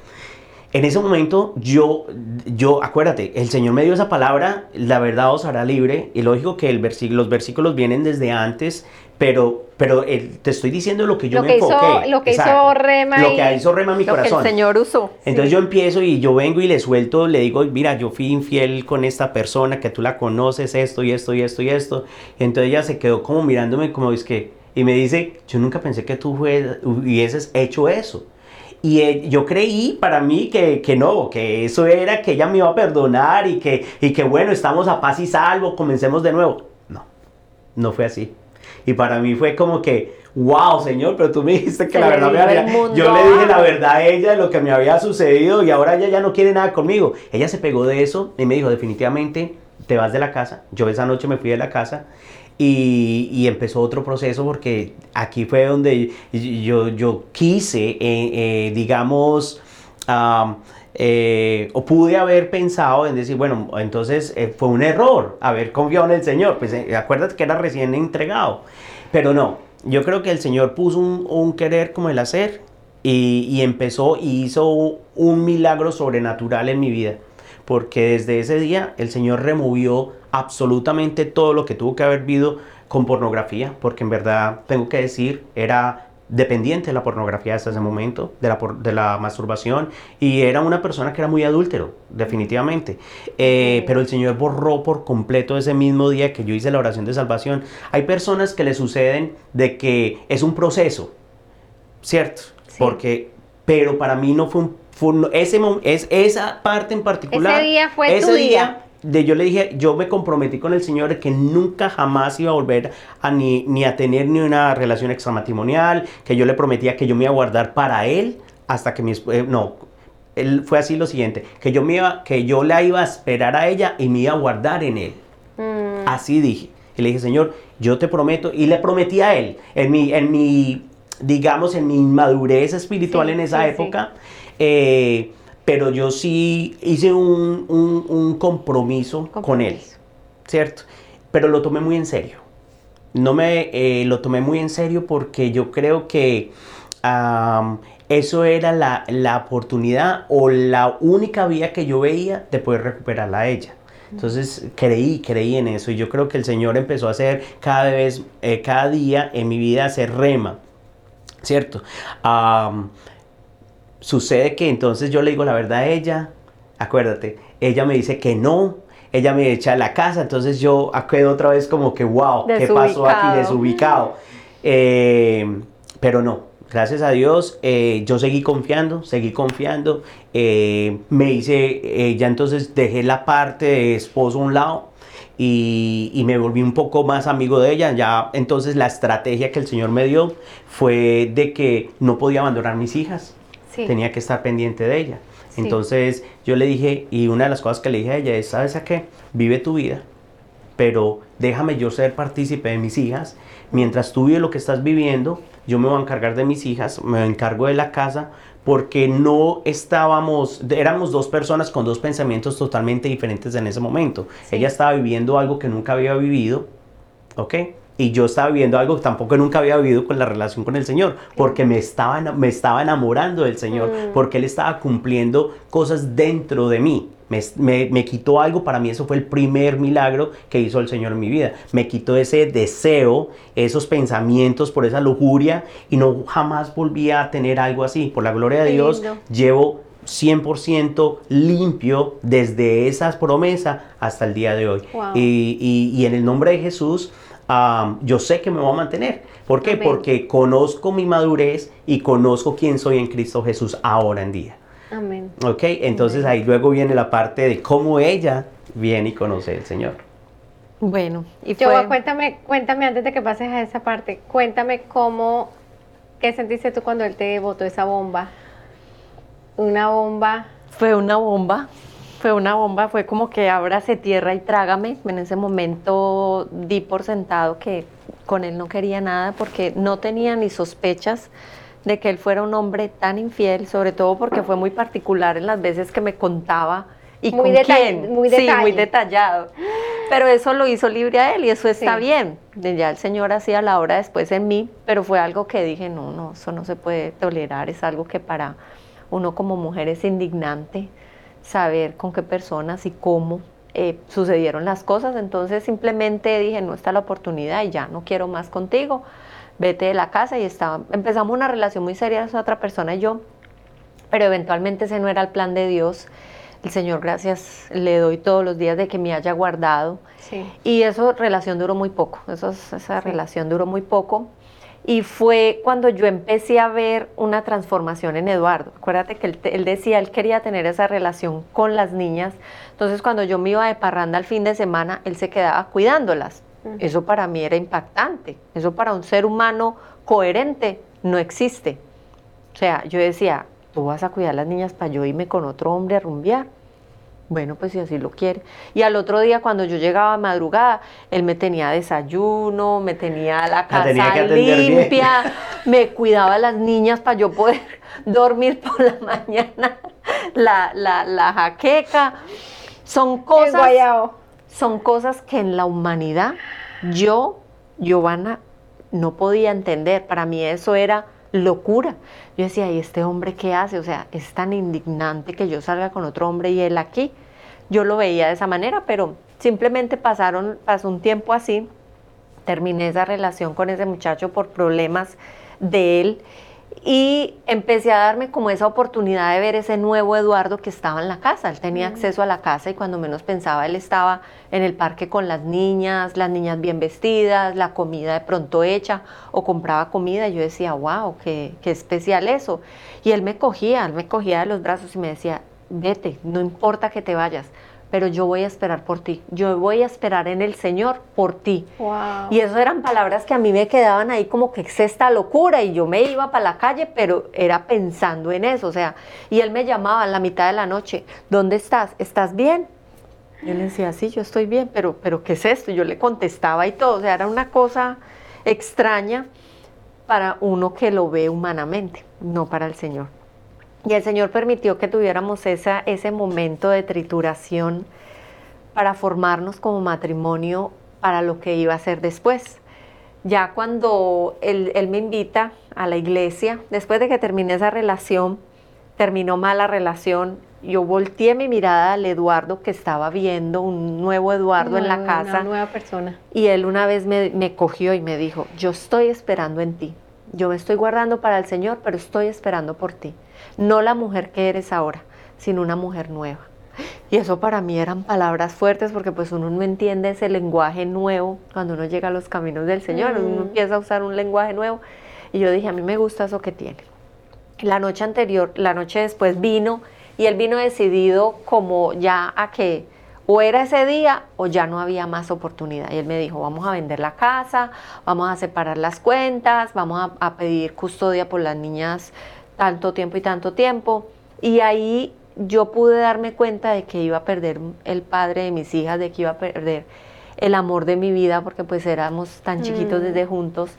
En ese momento yo, yo, acuérdate, el Señor me dio esa palabra, la verdad os hará libre, y lógico que el los versículos vienen desde antes, pero, pero te estoy diciendo lo que yo me enfoqué. lo que hizo Rema. Lo que hizo Rema mi lo corazón. Que el Señor usó. Entonces yo empiezo y yo vengo y le suelto, le digo, mira, yo fui infiel con esta persona, que tú la conoces, esto y esto y esto y esto. Entonces ella se quedó como mirándome como es que, y me dice, yo nunca pensé que tú hubieses hecho eso. Y eh, yo creí para mí que, que, no, que eso era que ella me iba a perdonar y que, y que bueno, estamos a paz y salvo, comencemos de nuevo. No, no fue así. Y para mí fue como que, wow, Señor, pero tú me dijiste que la verdad me había... Yo le dije la verdad a ella de lo que me había sucedido y ahora ella ya no quiere nada conmigo. Ella se pegó de eso y me dijo, definitivamente te vas de la casa. Yo esa noche me fui de la casa y, y, empezó otro proceso porque aquí fue donde yo, yo quise, eh, eh, digamos, eh, o pude haber pensado en decir, bueno, entonces fue un error haber confiado en el Señor. Pues acuérdate que era recién entregado. Pero no, yo creo que el Señor puso un, un querer como el hacer y, y empezó y hizo un milagro sobrenatural en mi vida porque desde ese día el Señor removió absolutamente todo lo que tuvo que haber vivido con pornografía, porque en verdad tengo que decir, era dependiente de la pornografía hasta ese momento, de la, de la masturbación, y era una persona que era muy adúltero, definitivamente. Eh, pero el Señor borró por completo ese mismo día que yo hice la oración de salvación. Hay personas que le suceden de que es un proceso, ¿cierto? Porque, pero para mí no fue un ese, es esa parte en particular. Ese día fue ese tu día. De yo le dije, yo me comprometí con el Señor que nunca jamás iba a volver a ni, ni a tener ni una relación extramatrimonial, que yo le prometía que yo me iba a guardar para Él hasta que mi eh, no, él fue así lo siguiente, que yo me iba, que yo la iba a esperar a ella y me iba a guardar en Él. Mm. Así dije. Y le dije, Señor, yo te prometo, y le prometí a Él, en mi, en mi digamos, en mi inmadurez espiritual en esa época, eh, pero yo sí hice un, compromiso, con él, ¿cierto? Pero lo tomé muy en serio. No me eh, lo tomé muy en serio porque yo creo que eso era la, la, oportunidad o la única vía que yo veía de poder recuperarla a ella. Entonces creí, creí en eso y yo creo que el Señor empezó a hacer cada vez, eh, cada día en mi vida hacer rema, ¿cierto? Sucede que entonces yo le digo la verdad a ella, acuérdate, ella me dice que no, ella me echa a la casa, entonces yo quedo otra vez como que, wow, ¿qué pasó aquí? Desubicado. Eh, pero no, gracias a Dios, eh, yo seguí confiando, seguí confiando. Eh, me hice, ya entonces dejé la parte de esposo a un lado y, y, me volví un poco más amigo de ella. Ya entonces la estrategia que el Señor me dio fue de que no podía abandonar mis hijas, tenía que estar pendiente de ella. Entonces yo le dije, y una de las cosas que le dije a ella es, ¿sabes a qué? Vive tu vida, pero déjame yo ser partícipe de mis hijas. Mientras tú vives lo que estás viviendo, yo me voy a encargar de mis hijas, me encargo de la casa, porque no estábamos, éramos dos personas con dos pensamientos totalmente diferentes en ese momento. Ella estaba viviendo algo que nunca había vivido, ¿ok? Y yo estaba viviendo algo que tampoco nunca había vivido con la relación con el Señor, porque me estaba, me estaba enamorando del Señor, mm. porque Él estaba cumpliendo cosas dentro de mí. Me, me, quitó algo, para mí eso fue el primer milagro que hizo el Señor en mi vida. Me quitó ese deseo, esos pensamientos por esa lujuria y no jamás volví a tener algo así. Por la gloria de Dios, llevo 100% limpio desde esas promesas hasta el día de hoy. Y, y, y en el nombre de Jesús, yo sé que me voy a mantener. ¿Por qué? Porque conozco mi madurez y conozco quién soy en Cristo Jesús ahora en día. Amén. Ok, entonces ahí luego viene la parte de cómo ella viene y conoce al Señor. Bueno, y Yo, cuéntame, cuéntame antes de que pases a esa parte, cuéntame cómo, ¿qué sentiste tú cuando él te botó esa bomba? Una bomba. Fue una bomba fue una bomba, fue como que ábrase tierra y trágame. En ese momento di por sentado que con él no quería nada porque no tenía ni sospechas de que él fuera un hombre tan infiel, sobre todo porque fue muy particular en las veces que me contaba y muy con quién. Muy sí, muy detallado. Pero eso lo hizo libre a él y eso está bien. Ya el Señor hacía la obra después en mí, pero fue algo que dije, no, no, eso no se puede tolerar, es algo que para uno como mujer es indignante saber con qué personas y cómo eh, sucedieron las cosas. Entonces simplemente dije, no está la oportunidad y ya no quiero más contigo, vete de la casa y estaba, empezamos una relación muy seria esa otra persona y yo, pero eventualmente ese no era el plan de Dios. El Señor, gracias, le doy todos los días de que me haya guardado. Y esa relación duró muy poco, eso, esa relación duró muy poco. Y fue cuando yo empecé a ver una transformación en Eduardo. Acuérdate que él, decía, él quería tener esa relación con las niñas. Entonces cuando yo me iba de parranda al fin de semana, él se quedaba cuidándolas. Eso para mí era impactante. Eso para un ser humano coherente no existe. O sea, yo decía, tú vas a cuidar a las niñas para yo irme con otro hombre a rumbear. Bueno, pues si así lo quiere. Y al otro día, cuando yo llegaba a madrugada, él me tenía desayuno, me tenía la casa limpia, me cuidaba a las niñas para yo poder dormir por la mañana, la, la, la jaqueca. Son cosas, son cosas que en la humanidad yo, Giovanna, no podía entender. Para mí eso era locura. Yo decía, ¿y este hombre qué hace? O sea, es tan indignante que yo salga con otro hombre y él aquí. Yo lo veía de esa manera, pero simplemente pasaron, pasó un tiempo así, terminé esa relación con ese muchacho por problemas de él y empecé a darme como esa oportunidad de ver ese nuevo Eduardo que estaba en la casa. Él tenía acceso a la casa y cuando menos pensaba él estaba en el parque con las niñas, las niñas bien vestidas, la comida de pronto hecha o compraba comida. Y yo decía, wow, qué, qué especial eso. Y él me cogía, él me cogía de los brazos y me decía, vete, no importa que te vayas, pero yo voy a esperar por ti, yo voy a esperar en el Señor por ti. Y eso eran palabras que a mí me quedaban ahí como que es esta locura y yo me iba para la calle, pero era pensando en eso, o sea, y él me llamaba en la mitad de la noche, ¿dónde estás? ¿Estás bien? Yo le decía, sí, yo estoy bien, pero, pero ¿qué es esto? Yo le contestaba y todo, o sea, era una cosa extraña para uno que lo ve humanamente, no para el Señor. Y el Señor permitió que tuviéramos esa, ese momento de trituración para formarnos como matrimonio para lo que iba a ser después. ya cuando él, él me invita a la iglesia, después de que terminé esa relación, terminó mal la relación, yo volteé mi mirada al Eduardo que estaba viendo, un nuevo Eduardo en la casa. Una nueva persona. Y él una vez me, me, cogió y me dijo, yo estoy esperando en ti. Yo me estoy guardando para el Señor, pero estoy esperando por ti. No la mujer que eres ahora, sino una mujer nueva. Y eso para mí eran palabras fuertes porque pues uno no entiende ese lenguaje nuevo cuando uno llega a los caminos del Señor, uno empieza a usar un lenguaje nuevo. Y yo dije, a mí me gusta eso que tiene. La noche anterior, la noche después vino y él vino decidido como ya a que o era ese día o ya no había más oportunidad. Y él me dijo, vamos a vender la casa, vamos a separar las cuentas, vamos a, a pedir custodia por las niñas tanto tiempo y tanto tiempo. Y ahí yo pude darme cuenta de que iba a perder el padre de mis hijas, de que iba a perder el amor de mi vida, porque pues éramos tan chiquitos desde mm. juntos.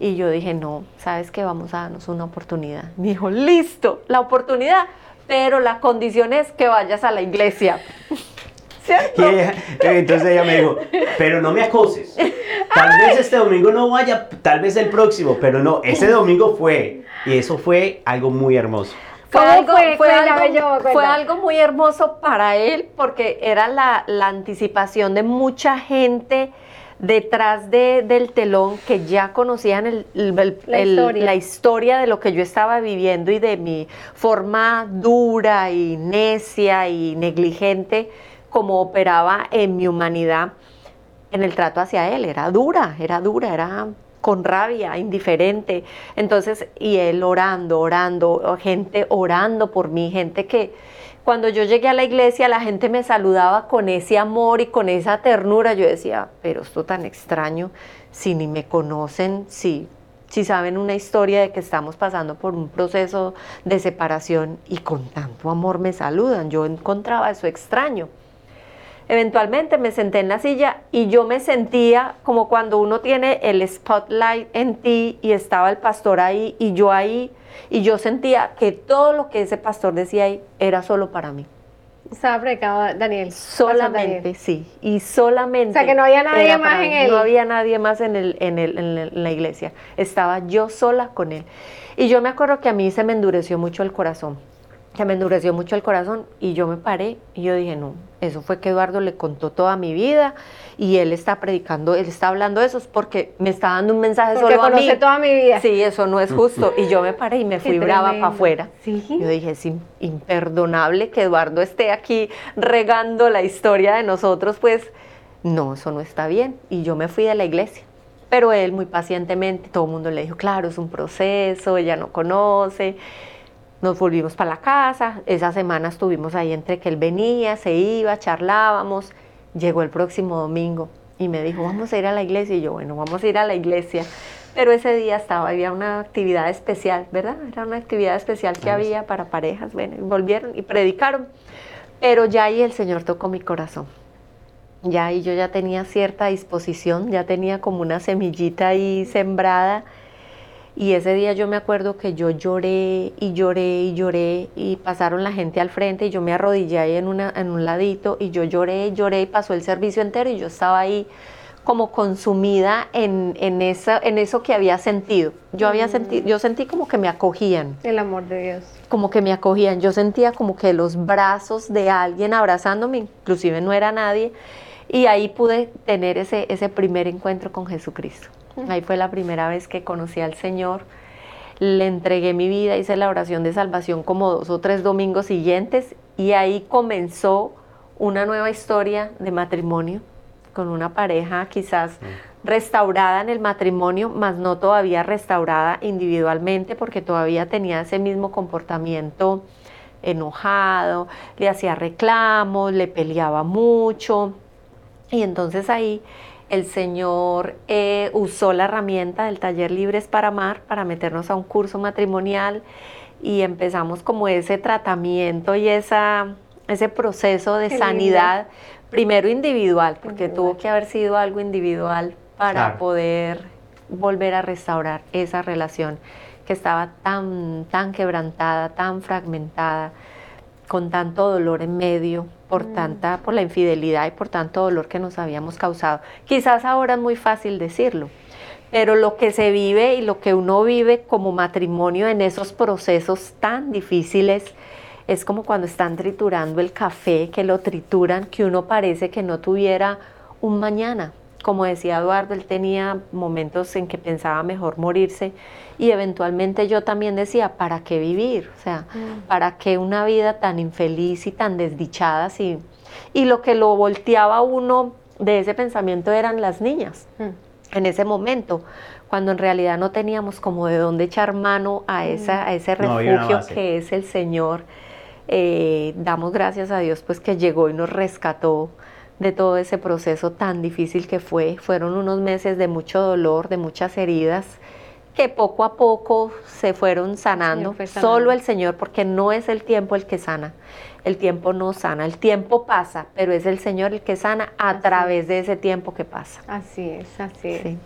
Y yo dije, no, ¿sabes qué? Vamos a darnos una oportunidad. Me dijo, listo, la oportunidad, pero la condición es que vayas a la iglesia. ¿Cierto? entonces ella me dijo, pero no me acoses. Tal vez este domingo no vaya, tal vez el próximo, pero no, ese domingo fue. Y eso fue algo muy hermoso. Fue algo, fue, algo, fue algo, muy hermoso para él porque era la, la anticipación de mucha gente detrás de, del telón que ya conocían el, la, historia. de lo que yo estaba viviendo y de mi forma dura y necia y negligente como operaba en mi humanidad en el trato hacia él. Era dura, era dura, era con rabia, indiferente. Entonces, y él orando, orando, gente orando por mí, gente que cuando yo llegué a la iglesia la gente me saludaba con ese amor y con esa ternura. Yo decía, pero esto tan extraño, si ni me conocen, si, si saben una historia de que estamos pasando por un proceso de separación y con tanto amor me saludan. Yo encontraba eso extraño. Eventualmente me senté en la silla y yo me sentía como cuando uno tiene el spotlight en ti y estaba el pastor ahí y yo ahí y yo sentía que todo lo que ese pastor decía ahí era solo para mí. Estaba predicado Daniel. Solamente, sí. Y solamente. O sea, que no había nadie más en él. No había nadie más en, el, en, el, en la iglesia. Estaba yo sola con él. Y yo me acuerdo que a mí se me endureció mucho el corazón que me endureció mucho el corazón y yo me paré y yo dije, no, eso fue que Eduardo le contó toda mi vida y él está predicando, él está hablando de eso porque me está dando un mensaje solo a mí. toda mi vida. Sí, eso no es justo. Y yo me paré y me fui brava para afuera. Yo dije, es imperdonable que Eduardo esté aquí regando la historia de nosotros, pues no, eso no está bien. Y yo me fui de la iglesia. Pero él muy pacientemente, todo el mundo le dijo, claro, es un proceso, ella no conoce. Nos volvimos para la casa, esa semana estuvimos ahí entre que él venía, se iba, charlábamos. Llegó el próximo domingo y me dijo, vamos a ir a la iglesia. Y yo, bueno, vamos a ir a la iglesia. Pero ese día estaba, había una actividad especial, ¿verdad? Era una actividad especial que había para parejas. Bueno, y volvieron y predicaron. Pero ya ahí el Señor tocó mi corazón. Ya ahí yo ya tenía cierta disposición, ya tenía como una semillita ahí sembrada y ese día yo me acuerdo que yo lloré y lloré y lloré y pasaron la gente al frente y yo me arrodillé ahí en, una, en un ladito y yo lloré lloré y pasó el servicio entero y yo estaba ahí como consumida en, en, esa, en eso que había sentido. Yo había sentido, yo sentí como que me acogían. El amor de Dios. Como que me acogían. Yo sentía como que los brazos de alguien abrazándome, inclusive no era nadie, y ahí pude tener ese, ese primer encuentro con Jesucristo. Ahí fue la primera vez que conocí al Señor. Le entregué mi vida, hice la oración de salvación como dos o tres domingos siguientes y ahí comenzó una nueva historia de matrimonio con una pareja quizás restaurada en el matrimonio, mas no todavía restaurada individualmente porque todavía tenía ese mismo comportamiento enojado, le hacía reclamos, le peleaba mucho. Y entonces ahí el Señor eh, usó la herramienta del taller Libres para Amar para meternos a un curso matrimonial y empezamos como ese tratamiento y esa, ese proceso de sanidad, primero individual, porque tuvo que haber sido algo individual para poder volver a restaurar esa relación que estaba tan, tan quebrantada, tan fragmentada, con tanto dolor en medio, por mm. tanta, por la infidelidad y por tanto dolor que nos habíamos causado. Quizás ahora es muy fácil decirlo, Pero lo que se vive y lo que uno vive como matrimonio en esos procesos tan difíciles es como cuando están triturando el café, que lo trituran, que uno parece que no tuviera un mañana. Como decía Eduardo, él tenía momentos en que pensaba mejor morirse y eventualmente yo también decía, ¿para qué vivir? O sea, mm. ¿para qué una vida tan infeliz y tan desdichada? Si... Y lo que lo volteaba uno de ese pensamiento eran las niñas mm. en ese momento, cuando en realidad no teníamos como de dónde echar mano a, mm. esa, a ese refugio que es el Señor. Eh, damos gracias a Dios pues que llegó y nos rescató de todo ese proceso tan difícil que fue. Fueron unos meses de mucho dolor, de muchas heridas, que poco a poco se fueron sanando. Solo el Señor, porque no es el tiempo el que sana. El tiempo no sana, el tiempo pasa, pero es el Señor el que sana a través de ese tiempo que pasa. Así es, así es.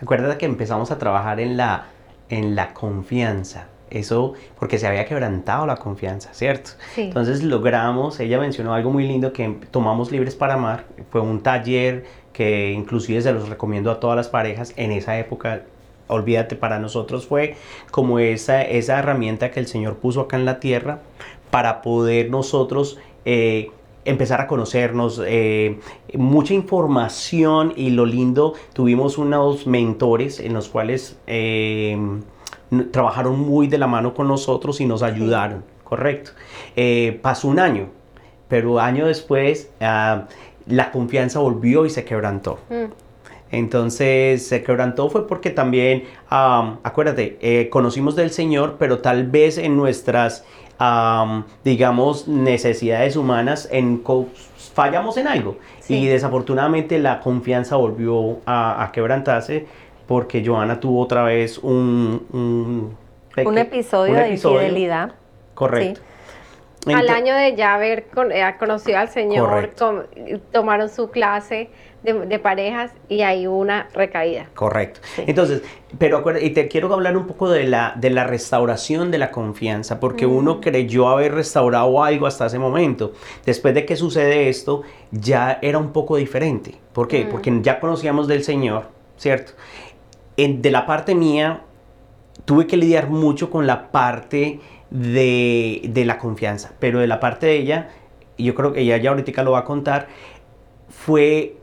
Acuérdate que empezamos a trabajar en la, en la confianza. Eso porque se había quebrantado la confianza, ¿cierto? Entonces logramos, ella mencionó algo muy lindo que tomamos Libres para Amar, fue un taller que inclusive se los recomiendo a todas las parejas en esa época. Olvídate, para nosotros fue como esa, esa herramienta que el Señor puso acá en la tierra para poder nosotros eh, empezar a conocernos, eh, mucha información y lo lindo, tuvimos unos mentores en los cuales eh, trabajaron muy de la mano con nosotros y nos ayudaron, correcto. Eh, pasó un año, pero año después ah, la confianza volvió y se quebrantó. Mm. Entonces se quebrantó fue porque también, acuérdate, eh, conocimos del Señor, pero tal vez en nuestras, digamos, necesidades humanas, en, fallamos en algo. Y desafortunadamente la confianza volvió a quebrantarse porque Joana tuvo otra vez un... Un, episodio, de infidelidad. Correcto. Al año de ya haber eh, conocido al Señor, tomaron su clase de, parejas y hay una recaída. Correcto. Entonces, pero acuérdate, y te quiero hablar un poco de la, de la restauración de la confianza, porque mm. uno creyó haber restaurado algo hasta ese momento. Después de que sucede esto, ya era un poco diferente. ¿Por qué? Mm. Porque ya conocíamos del Señor, ¿cierto? De la parte mía, tuve que lidiar mucho con la parte de, la confianza, pero de la parte de ella, y yo creo que ella ya ahorita lo va a contar, fue,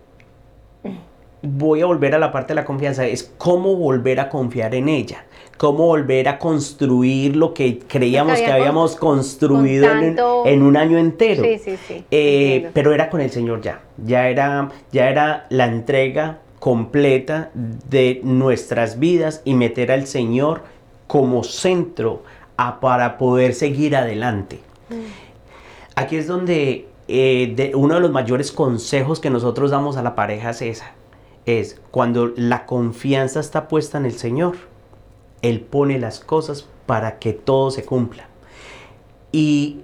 voy a volver a la parte de la confianza, es cómo volver a confiar en ella cómo volver a construir lo que creíamos que, habíamos construido en, un año entero. Sí, sí, sí. Eh, pero era con el Señor ya. Ya era, ya era la entrega completa de nuestras vidas y meter al Señor como centro para poder seguir adelante. Mm. Aquí es donde eh, uno de los mayores consejos que nosotros damos a la pareja es esa. Es cuando la confianza está puesta en el Señor, Él pone las cosas para que todo se cumpla. Y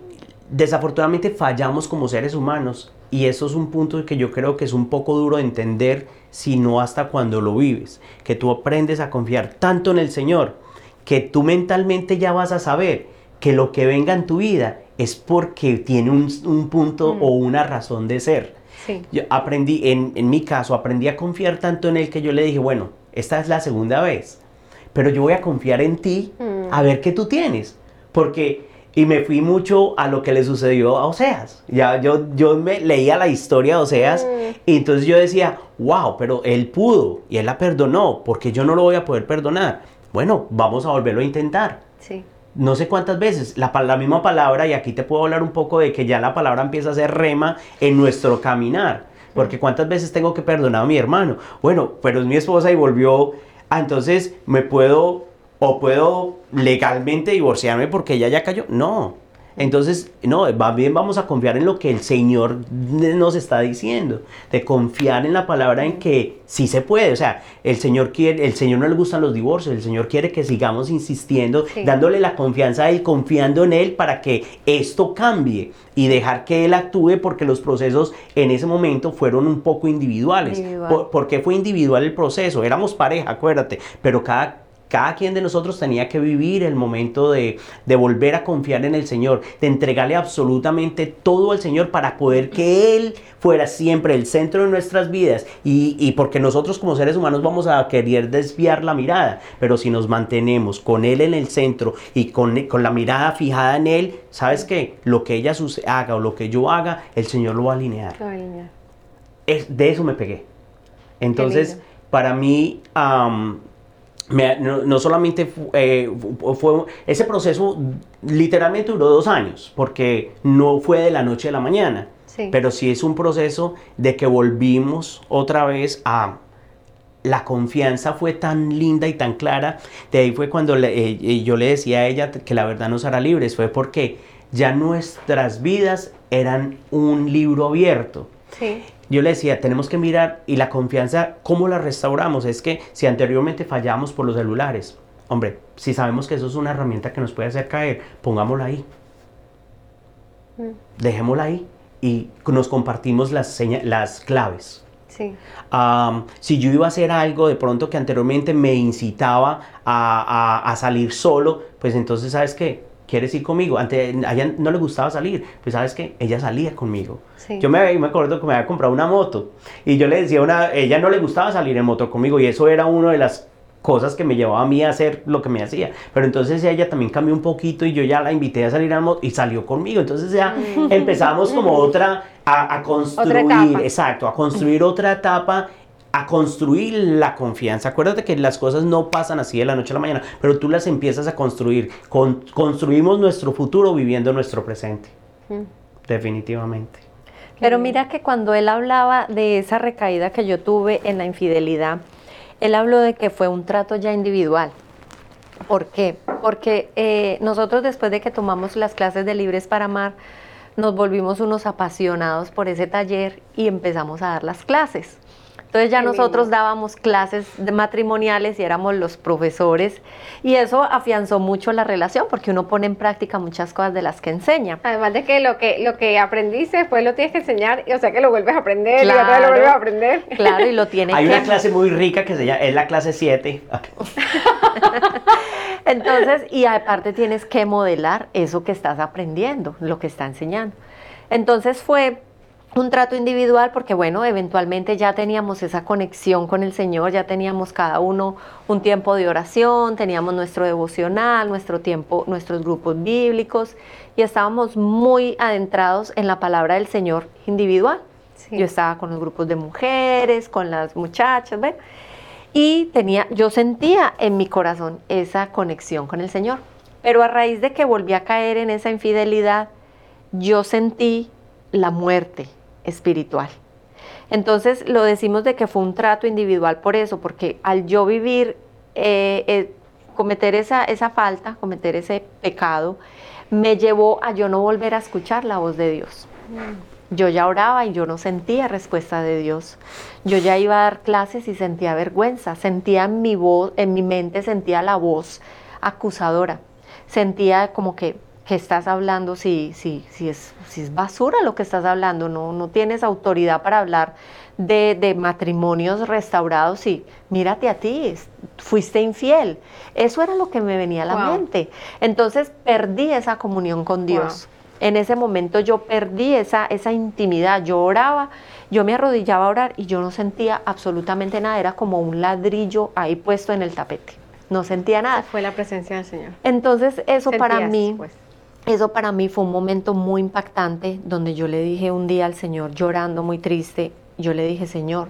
desafortunadamente fallamos como seres humanos y eso es un punto que yo creo que es un poco duro de entender, sino hasta cuando lo vives. Que tú aprendes a confiar tanto en el Señor, que tú mentalmente ya vas a saber que lo que venga en tu vida es porque tiene un, punto mm. o una razón de ser. Yo aprendí, en, en mi caso, aprendí a confiar tanto en Él que yo le dije, bueno, esta es la segunda vez, pero yo voy a confiar en ti mm. a ver qué tú tienes. Porque y me fui mucho a lo que le sucedió a Oseas. Ya yo, yo me leía la historia de Oseas mm. y entonces yo decía, wow, pero él pudo y él la perdonó, porque yo no lo voy a poder perdonar. Bueno, vamos a volverlo a intentar. Sí. No sé cuántas veces, la, la misma palabra, y aquí te puedo hablar un poco de que ya la palabra empieza a ser rema en nuestro caminar. Porque cuántas veces tengo que perdonar a mi hermano. Bueno, pero es mi esposa y volvió. Ah, entonces me puedo o puedo legalmente divorciarme porque ella ya cayó. No. Entonces, no, más bien vamos a confiar en lo que el Señor nos está diciendo, de confiar en la palabra en que sí se puede. O sea, el Señor quiere, el Señor no le gustan los divorcios, el Señor quiere que sigamos insistiendo, dándole la confianza a Él, confiando en Él para que esto cambie y dejar que Él actúe porque los procesos en ese momento fueron un poco individuales. ¿Por, qué fue individual el proceso? Éramos pareja, acuérdate, pero cada cada quien de nosotros tenía que vivir el momento de, de volver a confiar en el Señor, de entregarle absolutamente todo al Señor para poder que Él fuera siempre el centro de nuestras vidas y, y porque nosotros como seres humanos vamos a querer desviar la mirada, pero si nos mantenemos con Él en el centro y con, con la mirada fijada en Él, ¿sabes qué? Lo que ella haga o lo que yo haga, el Señor lo va a alinear. Lo va a alinear. Es, de eso me pegué. Entonces, para mí, me, no, solamente eh, fue, ese proceso literalmente duró dos años, porque no fue de la noche a la mañana, pero sí es un proceso de que volvimos otra vez a... La confianza fue tan linda y tan clara, de ahí fue cuando eh, yo le decía a ella que la verdad nos hará libres, fue porque ya nuestras vidas eran un libro abierto. Sí yo le decía, tenemos que mirar y la confianza, ¿cómo la restauramos? Es que si anteriormente fallamos por los celulares, hombre, si sabemos que eso es una herramienta que nos puede hacer caer, pongámosla ahí. Mm. Dejémosla ahí y nos compartimos las, las claves. Sí. si yo iba a hacer algo de pronto que anteriormente me incitaba a, a, a salir solo, pues entonces, ¿sabes qué? ¿Quieres ir conmigo? Antes a ella no le gustaba salir, pues sabes que ella salía conmigo. Yo me, me acuerdo que me había comprado una moto y yo le decía una, ella no le gustaba salir en moto conmigo y eso era una de las cosas que me llevaba a mí a hacer lo que me hacía. Pero entonces ella también cambió un poquito y yo ya la invité a salir a moto y salió conmigo. Entonces ya mm. empezamos como otra a, a construir, exacto, a construir otra etapa a construir la confianza. Acuérdate que las cosas no pasan así de la noche a la mañana, pero tú las empiezas a construir. construimos nuestro futuro viviendo nuestro presente. Mm. Definitivamente. Pero mira que cuando él hablaba de esa recaída que yo tuve en la infidelidad, él habló de que fue un trato ya individual. ¿Por qué? Porque eh, nosotros después de que tomamos las clases de Libres para Amar, nos volvimos unos apasionados por ese taller y empezamos a dar las clases. Entonces ya nosotros dábamos clases de matrimoniales y éramos los profesores y eso afianzó mucho la relación porque uno pone en práctica muchas cosas de las que enseña. Además de que lo que lo que aprendiste después lo tienes que enseñar, y, o sea que lo vuelves a aprender y otra vez lo vuelves a aprender. Claro, y lo tienes Hay una clase muy rica que se llama, es la clase 7. Entonces, y aparte tienes que modelar eso que estás aprendiendo, lo que está enseñando. Entonces fue un trato individual porque bueno, eventualmente ya teníamos esa conexión con el Señor, ya teníamos cada uno un tiempo de oración, teníamos nuestro devocional, nuestro tiempo, nuestros grupos bíblicos y estábamos muy adentrados en la palabra del Señor individual. Yo estaba con los grupos de mujeres, con las muchachas, ¿ven? Y tenía, yo sentía en mi corazón esa conexión con el Señor. Pero a raíz de que volví a caer en esa infidelidad, yo sentí la muerte espiritual. Entonces lo decimos de que fue un trato individual por eso, porque al yo vivir, eh, eh, cometer esa, esa falta, cometer ese pecado, me llevó a yo no volver a escuchar la voz de Dios. Mm. Yo ya oraba y yo no sentía respuesta de Dios. Yo ya iba a dar clases y sentía vergüenza, sentía en mi voz, en mi mente sentía la voz acusadora. Sentía como que que estás hablando si, si, si, es, si es basura lo que estás hablando, no, no tienes autoridad para hablar de, de matrimonios restaurados y mírate a ti, fuiste infiel. Eso era lo que me venía a la mente. Entonces perdí esa comunión con Dios. En ese momento yo perdí esa, esa intimidad, yo oraba, yo me arrodillaba a orar y yo no sentía absolutamente nada, era como un ladrillo ahí puesto en el tapete, no sentía nada. Fue la presencia del Señor. Entonces eso para mí... Pues. Eso para mí fue un momento muy impactante donde yo le dije un día al Señor, llorando muy triste, yo le dije, Señor,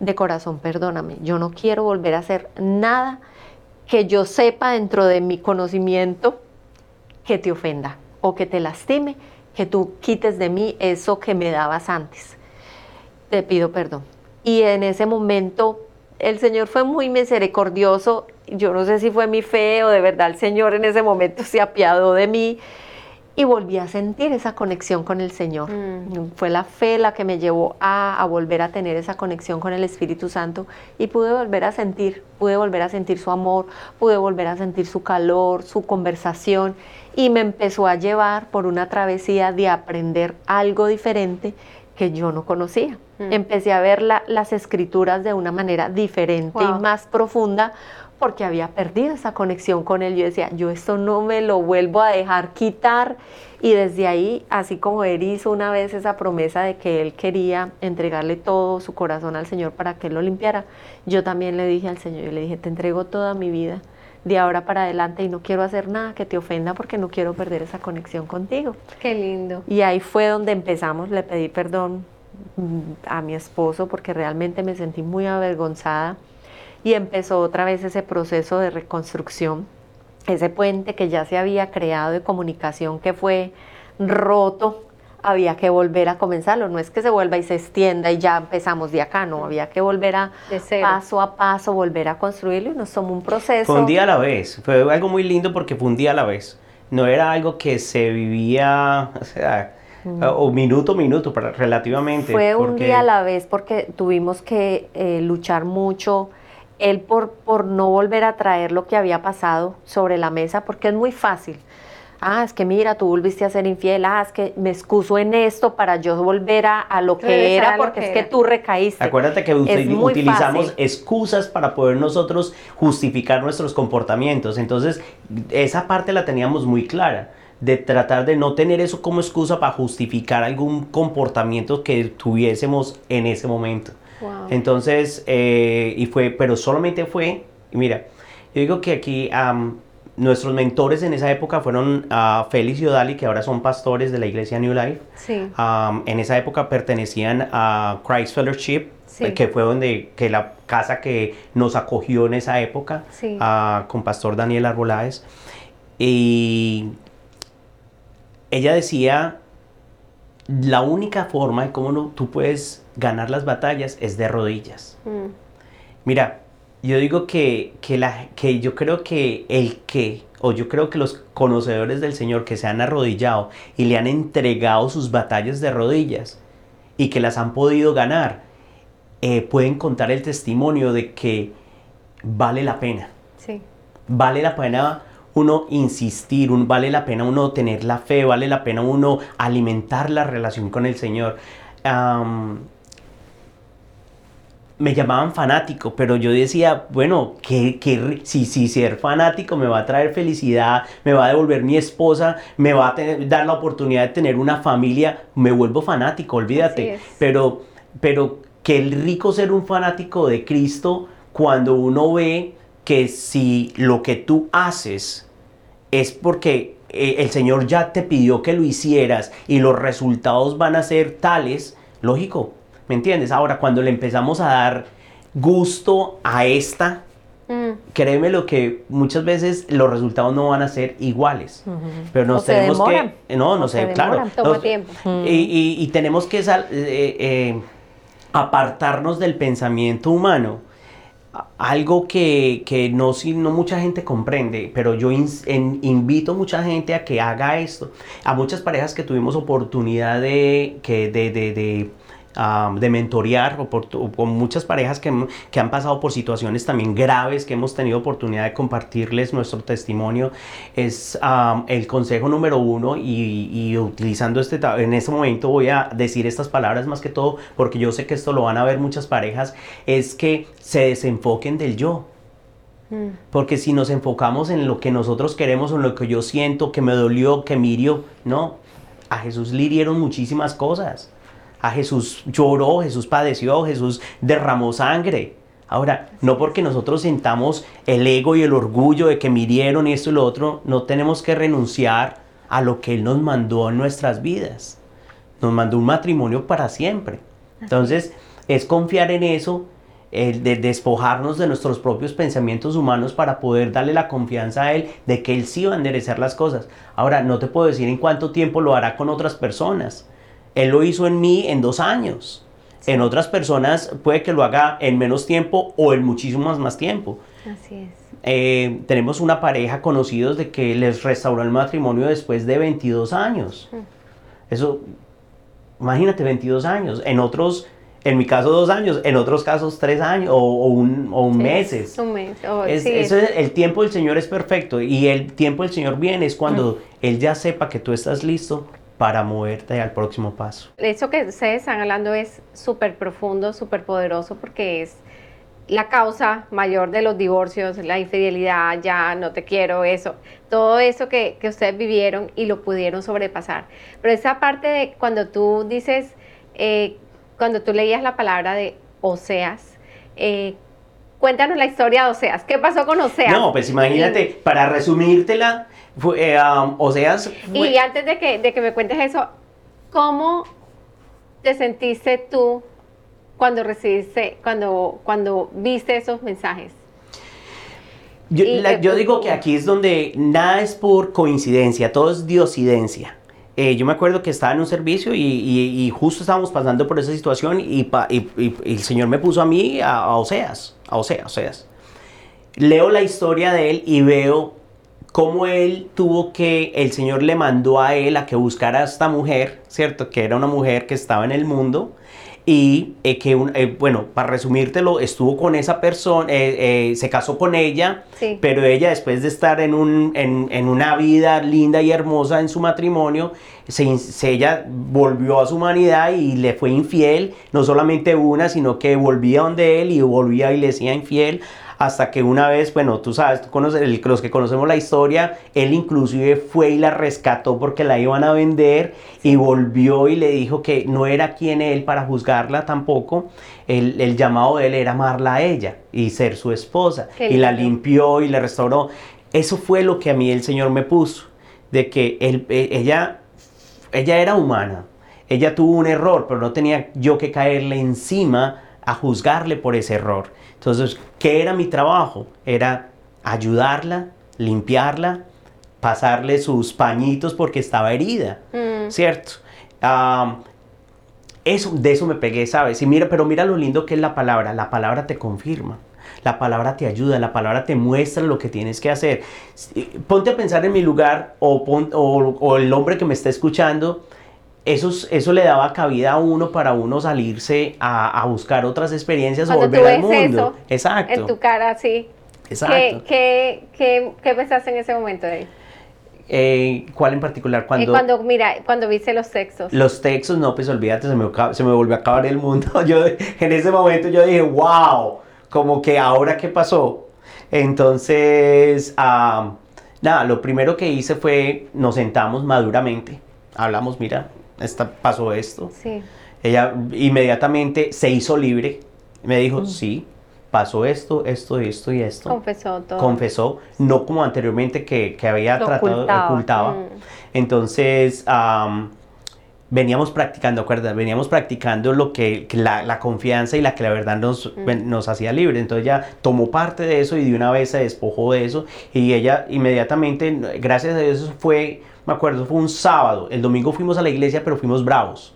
de corazón, perdóname, yo no quiero volver a hacer nada que yo sepa dentro de mi conocimiento que te ofenda o que te lastime, que tú quites de mí eso que me dabas antes. Te pido perdón. Y en ese momento el Señor fue muy misericordioso. Yo no sé si fue mi fe o de verdad el Señor en ese momento se apiadó de mí y volví a sentir esa conexión con el Señor. Mm. Fue la fe la que me llevó a, volver a tener esa conexión con el Espíritu Santo y pude volver a sentir, pude volver a sentir su amor, pude volver a sentir su calor, su conversación y me empezó a llevar por una travesía de aprender algo diferente que yo no conocía. Mm. Empecé a ver las escrituras de una manera diferente y más profunda porque había perdido esa conexión con él. Yo decía, yo esto no me lo vuelvo a dejar quitar. Y desde ahí, así como él hizo una vez esa promesa de que él quería entregarle todo su corazón al Señor para que él lo limpiara, yo también le dije al Señor, yo le dije, te entrego toda mi vida de ahora para adelante y no quiero hacer nada que te ofenda porque no quiero perder esa conexión contigo. Qué lindo. Y ahí fue donde empezamos, le pedí perdón mm, a mi esposo porque realmente me sentí muy avergonzada y empezó otra vez ese proceso de reconstrucción, ese puente que ya se había creado de comunicación que fue roto, había que volver a comenzarlo, no es que se vuelva y se extienda y ya empezamos de acá, no, había que volver a paso a paso, volver a construirlo y nos tomó un proceso. Fue un día a la vez, fue algo muy lindo porque fue un día a la vez, no era algo que se vivía, o sea, o minuto a minuto, relativamente. Fue un día a la vez porque tuvimos que eh, luchar mucho, él por, por no volver a traer lo que había pasado sobre la mesa, porque es muy fácil. Ah, es que mira, tú volviste a ser infiel, ah, es que me excuso en esto para yo volver a, lo que era, porque es que tú recaíste. Acuérdate que utilizamos excusas para poder nosotros justificar nuestros comportamientos. Entonces, esa parte la teníamos muy clara de tratar de no tener eso como excusa para justificar algún comportamiento que tuviésemos en ese momento. Entonces, eh, y fue, pero solamente fue, mira, yo digo que aquí nuestros mentores en esa época fueron uh, Félix y Odali, que ahora son pastores de la iglesia New Life. Sí. en esa época pertenecían a Christ Fellowship, que fue donde, que la casa que nos acogió en esa época, con Pastor Daniel Arboláez. Y ella decía, la única forma en cómo tú puedes ganar las batallas es de rodillas. Mm. Mira, yo digo que, la, que yo creo que el que, o yo creo que los conocedores del Señor que se han arrodillado y le han entregado sus batallas de rodillas y que las han podido ganar, eh, pueden contar el testimonio de que vale la pena. Sí. Vale la pena uno insistir, vale la pena uno tener la fe, vale la pena uno alimentar la relación con el Señor me llamaban fanático, pero yo decía, bueno, que, si, si ser fanático me va a traer felicidad, me va a devolver mi esposa, me va a dar la oportunidad de tener una familia, me vuelvo fanático, olvídate. Pero, pero qué rico ser un fanático de Cristo cuando uno ve que si lo que tú haces es porque eh, el Señor ya te pidió que lo hicieras y los resultados van a ser tales, lógico, ¿Me entiendes? Ahora, cuando le empezamos a dar gusto a esta, mm. créeme lo que muchas veces los resultados no van a ser iguales. Pero nos tenemos que. No, no sé, claro. Toma tiempo. Y, tenemos que eh, eh, apartarnos del pensamiento humano. Algo que, no, no mucha gente comprende, pero yo invito a mucha gente a que haga esto. A muchas parejas que tuvimos oportunidad de, que, de, de de mentorear o, con muchas parejas que, han pasado por situaciones también graves que hemos tenido oportunidad de compartirles nuestro testimonio es el consejo número uno y, utilizando este en este momento voy a decir estas palabras más que todo porque yo sé que esto lo van a ver muchas parejas es que se desenfoquen del yo mm. porque si nos enfocamos en lo que nosotros queremos, en lo que yo siento, que me dolió, que me hirió, no. A Jesús le hirieron muchísimas cosas. A Jesús lloró, Jesús padeció, Jesús derramó sangre. Ahora, no porque nosotros sintamos el ego y el orgullo de que mirieron esto y lo otro, no tenemos que renunciar a lo que Él nos mandó en nuestras vidas. Nos mandó un matrimonio para siempre. Entonces, es confiar en eso, el de despojarnos de nuestros propios pensamientos humanos para poder darle la confianza a Él de que Él sí va a enderezar las cosas. Ahora, no te puedo decir en cuánto tiempo lo hará con otras personas. Él lo hizo en mí en dos años. En otras personas puede que lo haga en menos tiempo o en muchísimo más, tiempo. Así es. Eh, tenemos una pareja conocidos de que les restauró el matrimonio después de 22 años. Mm. Eso, imagínate, 22 años. En otros, en mi caso dos años, en otros casos tres años o, un, o un meses. Un mes. eso es, el tiempo del Señor es perfecto y el tiempo del Señor viene es cuando mm. Él ya sepa que tú estás listo para moverte al próximo paso. Eso que ustedes están hablando es súper profundo, súper poderoso, porque es la causa mayor de los divorcios, la infidelidad, ya no te quiero, eso, todo eso que, ustedes vivieron y lo pudieron sobrepasar. Pero esa parte de cuando tú dices, eh, cuando tú leías la palabra de Oseas, eh, cuéntanos la historia de Oseas. ¿Qué pasó con Oseas? No, pues imagínate, para resumírtela, fue, um, Oseas... Y antes de que, de que me cuentes eso, ¿cómo te sentiste tú cuando recibiste, cuando, cuando viste esos mensajes? Yo, digo que aquí es donde nada es por coincidencia, todo es diosidencia. Eh, yo me acuerdo que estaba en un servicio y, justo estábamos pasando por esa situación y, el Señor me puso a mí a, Oseas, a Oseas, Oseas. Leo la historia de él y veo cómo él tuvo que, el Señor le mandó a él a que buscara a esta mujer, ¿cierto? Que era una mujer que estaba en el mundo y eh, que, eh, bueno, para resumírtelo, estuvo con esa persona, eh, se casó con ella, pero ella después de estar en, un, en, una vida linda y hermosa en su matrimonio, se, ella volvió a su humanidad y le fue infiel, no solamente una, sino que volvía donde él y volvía y le decía infiel hasta que una vez, bueno, tú sabes, tú conoces, los que conocemos la historia, él inclusive fue y la rescató porque la iban a vender y volvió y le dijo que no era quien él para juzgarla tampoco, el, el llamado de él era amarla a ella y ser su esposa. Y la limpió y le restauró. Eso fue lo que a mí el Señor me puso, de que él, e, ella, ella era humana, ella tuvo un error, pero no tenía yo que caerle encima a juzgarle por ese error. Entonces, ¿qué era mi trabajo? Era ayudarla, limpiarla, pasarle sus pañitos porque estaba herida, mm. ¿cierto? eso, de eso me pegué, ¿sabes? Y mira, pero mira lo lindo que es la palabra. La palabra te confirma. La palabra te ayuda, la palabra te muestra lo que tienes que hacer. Ponte a pensar en mi lugar o, o el hombre que me está escuchando eso, eso le daba cabida a uno para uno salirse a, buscar otras experiencias o volver al mundo. Exacto. En tu cara, sí. Exacto. ¿Qué, qué, qué, pensaste en ese momento de eh, ¿Cuál en particular? Eh, cuando, cuando, mira, cuando viste los textos. Los textos, no, pues olvídate, se me, se me volvió a acabar el mundo. Yo, en ese momento yo dije, wow, como que ahora qué pasó. Entonces, ah, nada, lo primero que hice fue, nos sentamos maduramente, hablamos, mira, esta, pasó esto. Sí. Ella inmediatamente se hizo libre. Me dijo, mm. sí, pasó esto, esto, esto y esto. Confesó todo. Confesó, no como anteriormente que, había tratado, ocultaba. ocultaba. Mm. Entonces, veníamos practicando, acuerdas, veníamos practicando lo que, la, confianza y la que la verdad nos, mm. nos hacía libre. Entonces ella tomó parte de eso y de una vez se despojó de eso y ella inmediatamente, gracias a Dios, fue me acuerdo, fue un sábado, el domingo fuimos a la iglesia, pero fuimos bravos.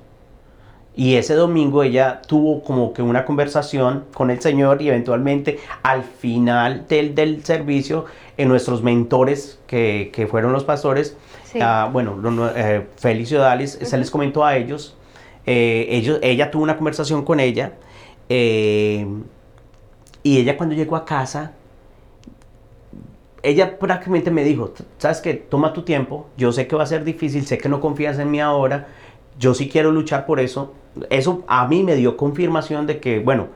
Y ese domingo ella tuvo como que una conversación con el Señor y eventualmente al final del, del servicio, en nuestros mentores, que, que fueron los pastores, ah, bueno, eh, Félix y Odalis, se les comentó a ellos, eh, ellos, ella tuvo una conversación con ella eh, y ella cuando llegó a casa ella prácticamente me dijo, sabes que toma tu tiempo, yo sé que va a ser difícil, sé que no confías en mí ahora, yo sí quiero luchar por eso. Eso a mí me dio confirmación de que, bueno,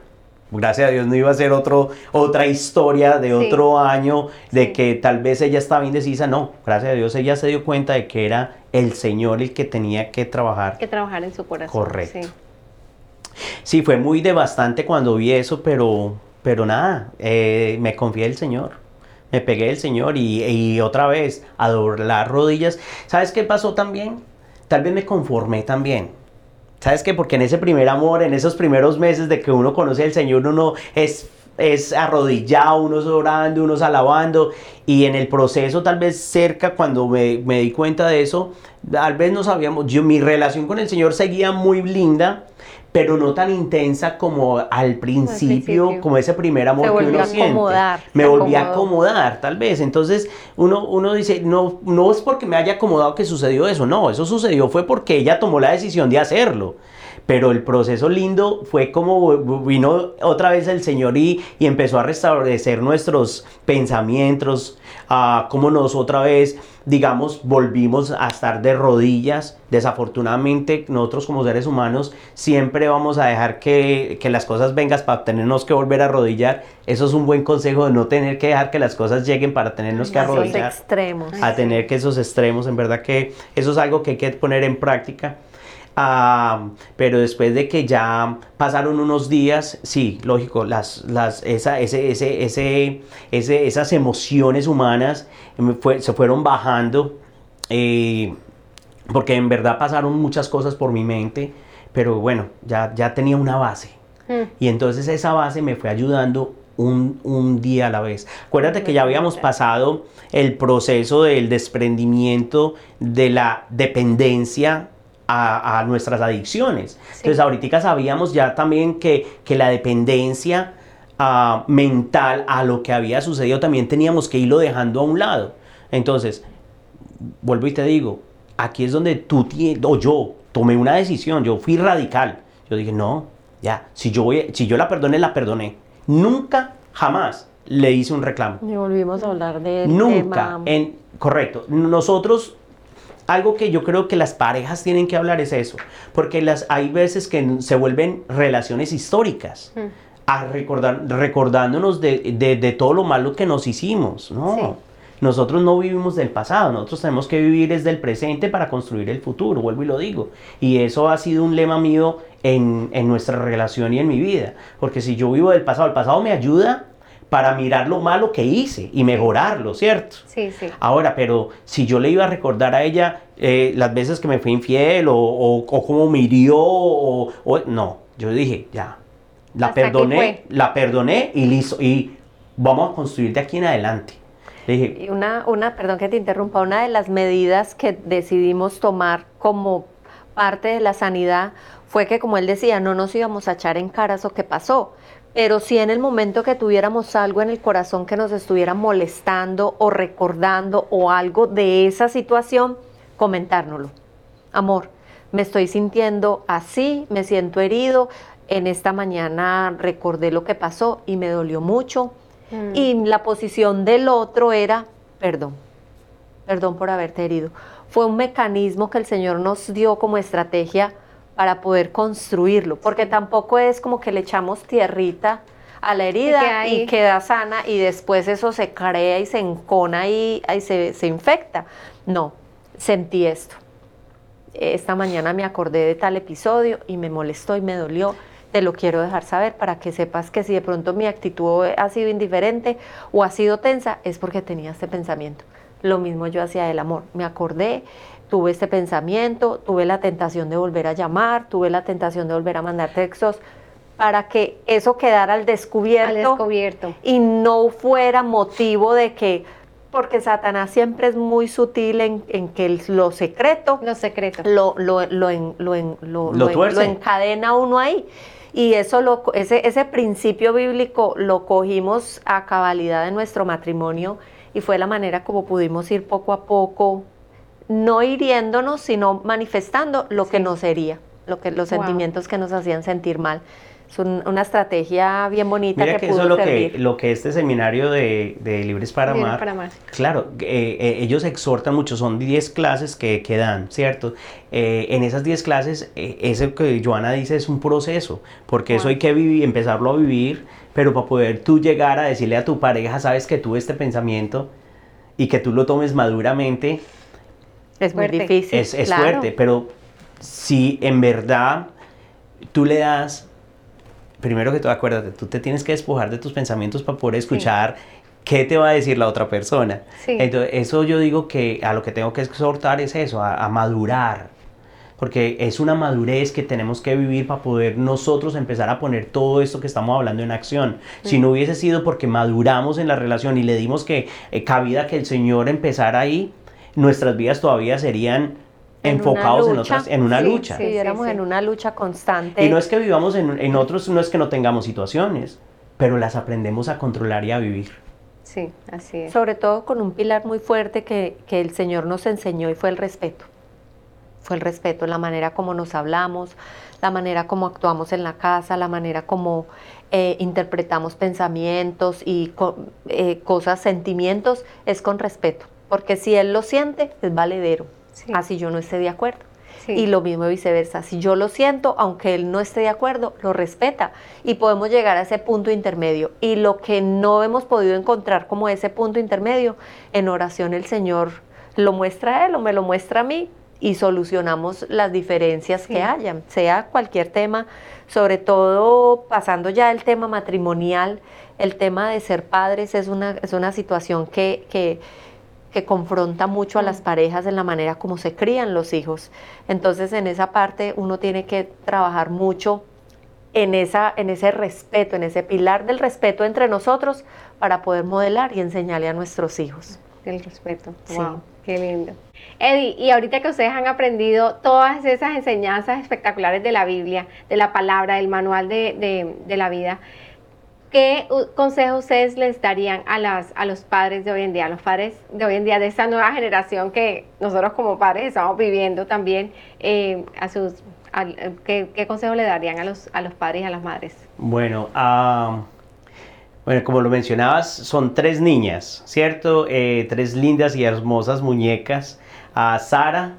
gracias a Dios no iba a ser otro, otra historia de otro año, de que tal vez ella estaba indecisa, no, gracias a Dios ella se dio cuenta de que era el Señor el que tenía que trabajar. Que trabajar en su corazón. Correcto. Sí, sí fue muy devastante cuando vi eso, pero, pero nada, eh, me confié en el Señor me pegué el Señor y, otra vez a doblar rodillas. ¿Sabes qué pasó también? Tal vez me conformé también. ¿Sabes qué? Porque en ese primer amor, en esos primeros meses de que uno conoce al Señor, uno es es arrodillado, unos orando, unos alabando, y en el proceso tal vez cerca, cuando me, me, di cuenta de eso, tal vez no sabíamos, yo mi relación con el Señor seguía muy linda, pero no tan intensa como al principio, como ese primer amor que uno siente. Me volví a acomodar, tal vez. Entonces uno, uno dice, no, no es porque me haya acomodado que sucedió eso, no, eso sucedió fue porque ella tomó la decisión de hacerlo. Pero el proceso lindo fue como vino otra vez el Señor y, y empezó a restablecer nuestros pensamientos, a cómo nos otra vez, digamos, volvimos a estar de rodillas. Desafortunadamente, nosotros como seres humanos siempre vamos a dejar que, que las cosas vengan para tenernos que volver a arrodillar. Eso es un buen consejo de no tener que dejar que las cosas lleguen para tenernos que arrodillar. extremos. A tener que esos extremos, en verdad que eso es algo que hay que poner en práctica. Ah, pero después de que ya pasaron unos días, sí, lógico, las, las, esa, ese, ese, ese, esas emociones humanas se fueron bajando, eh, porque en verdad pasaron muchas cosas por mi mente, pero bueno, ya, ya tenía una base. Mm. Y entonces esa base me fue ayudando un, un, día a la vez. Acuérdate que ya habíamos pasado el proceso del desprendimiento de la dependencia a, nuestras adicciones. Entonces ahorita sabíamos ya también que, que la dependencia ah, mental a lo que había sucedido también teníamos que irlo dejando a un lado. Entonces, vuelvo y te digo, aquí es donde tú o yo tomé una decisión, yo fui radical. Yo dije, no, ya, si yo, voy, si yo la perdoné, la perdoné. Nunca, jamás le hice un reclamo. Y volvimos a hablar de Nunca, en, correcto. Nosotros algo que yo creo que las parejas tienen que hablar es eso, porque las, hay veces que se vuelven relaciones históricas, hmm. a recordar, recordándonos de, todo lo malo que nos hicimos, ¿no? Nosotros no vivimos del pasado, nosotros tenemos que vivir desde el presente para construir el futuro, vuelvo y lo digo. Y eso ha sido un lema mío en, en nuestra relación y en mi vida, porque si yo vivo del pasado, el pasado me ayuda para mirar lo malo que hice y mejorarlo, ¿cierto? Sí, sí. Ahora, pero si yo le iba a recordar a ella eh, las veces que me fui infiel o, o, cómo me hirió, o, no, yo dije, ya, la perdoné, la perdoné y listo, y vamos a construir de aquí en adelante. dije, y una, una, perdón que te interrumpa, una de las medidas que decidimos tomar como parte de la sanidad fue que, como él decía, no nos íbamos a echar en cara eso que pasó, pero si en el momento que tuviéramos algo en el corazón que nos estuviera molestando o recordando o algo de esa situación, comentárnoslo. Amor, me estoy sintiendo así, me siento herido, en esta mañana recordé lo que pasó y me dolió mucho. Mm. Y la posición del otro era, perdón, perdón por haberte herido. Fue un mecanismo que el Señor nos dio como estrategia para poder construirlo, porque tampoco es como que le echamos tierrita a la herida y, queda sana y después eso se crea y se encona y, se, se infecta. No, sentí esto. Esta mañana me acordé de tal episodio y me molestó y me dolió. Te lo quiero dejar saber para que sepas que si de pronto mi actitud ha sido indiferente o ha sido tensa, es porque tenía este pensamiento. Lo mismo yo hacía del amor. Me acordé tuve este pensamiento, tuve la tentación de volver a llamar, tuve la tentación de volver a mandar textos, para que eso quedara al descubierto, descubierto. y no fuera motivo de que, porque Satanás siempre es muy sutil en, en que lo secreto, lo, secreto. lo, lo, lo, lo, lo encadena uno ahí. Y eso lo, ese, ese principio bíblico lo cogimos a cabalidad de nuestro matrimonio y fue la manera como pudimos ir poco a poco no hiriéndonos, sino manifestando lo que nos hería, lo que, los sentimientos que nos hacían sentir mal. Es una estrategia bien bonita. Mira que, eso es lo que, lo que este seminario de, Libres para Amar, claro, eh, eh, ellos exhortan mucho, son 10 clases que, que, dan, ¿cierto? Eh, en esas 10 clases, eso que Joana dice es un proceso, porque eso hay que vivir, empezarlo a vivir, pero para poder tú llegar a decirle a tu pareja, sabes que tuve este pensamiento y que tú lo tomes maduramente, es muy difícil. Es, fuerte, pero si en verdad tú le das, primero que todo, acuérdate, tú te tienes que despojar de tus pensamientos para poder escuchar qué te va a decir la otra persona. Entonces, eso yo digo que a lo que tengo que exhortar es eso, a, madurar. Porque es una madurez que tenemos que vivir para poder nosotros empezar a poner todo esto que estamos hablando en acción. Si no hubiese sido porque maduramos en la relación y le dimos que eh, cabida que el Señor empezara ahí, nuestras vidas todavía serían enfocados en otras en una lucha. Sí, éramos en una lucha constante. Y no es que vivamos en, en, otros, no es que no tengamos situaciones, pero las aprendemos a controlar y a vivir. Sí, así es. Sobre todo con un pilar muy fuerte que, que el Señor nos enseñó y fue el respeto. fue el respeto, la manera como nos hablamos, la manera como actuamos en la casa, la manera como eh, interpretamos pensamientos y eh, cosas, sentimientos, es con respeto. Porque si él lo siente, es valedero. Así yo no esté de acuerdo. Y lo mismo viceversa. Si yo lo siento, aunque él no esté de acuerdo, lo respeta. Y podemos llegar a ese punto intermedio. Y lo que no hemos podido encontrar como ese punto intermedio, en oración el Señor lo muestra a él o me lo muestra a mí y solucionamos las diferencias que hayan, sea cualquier tema, sobre todo pasando ya el tema matrimonial, el tema de ser padres es una, es una situación que, que, que confronta mucho a las parejas en la manera como se crían los hijos. Entonces en esa parte uno tiene que trabajar mucho en, esa, en ese respeto, en ese pilar del respeto entre nosotros para poder modelar y enseñarle a nuestros hijos. El respeto. Wow, qué lindo. Eddie, y ahorita que ustedes han aprendido todas esas enseñanzas espectaculares de la Biblia, de la palabra, del manual de, la vida, ¿qué consejos ustedes les darían a, las, a los padres de hoy en día, a los padres de hoy en día, de esta nueva generación que nosotros como padres estamos viviendo también, eh, a sus, ¿qué, ¿qué, consejos le darían a los, a los padres y a las madres? Bueno, bueno, como lo mencionabas, son tres niñas, ¿cierto? Eh, tres lindas y hermosas muñecas a Sara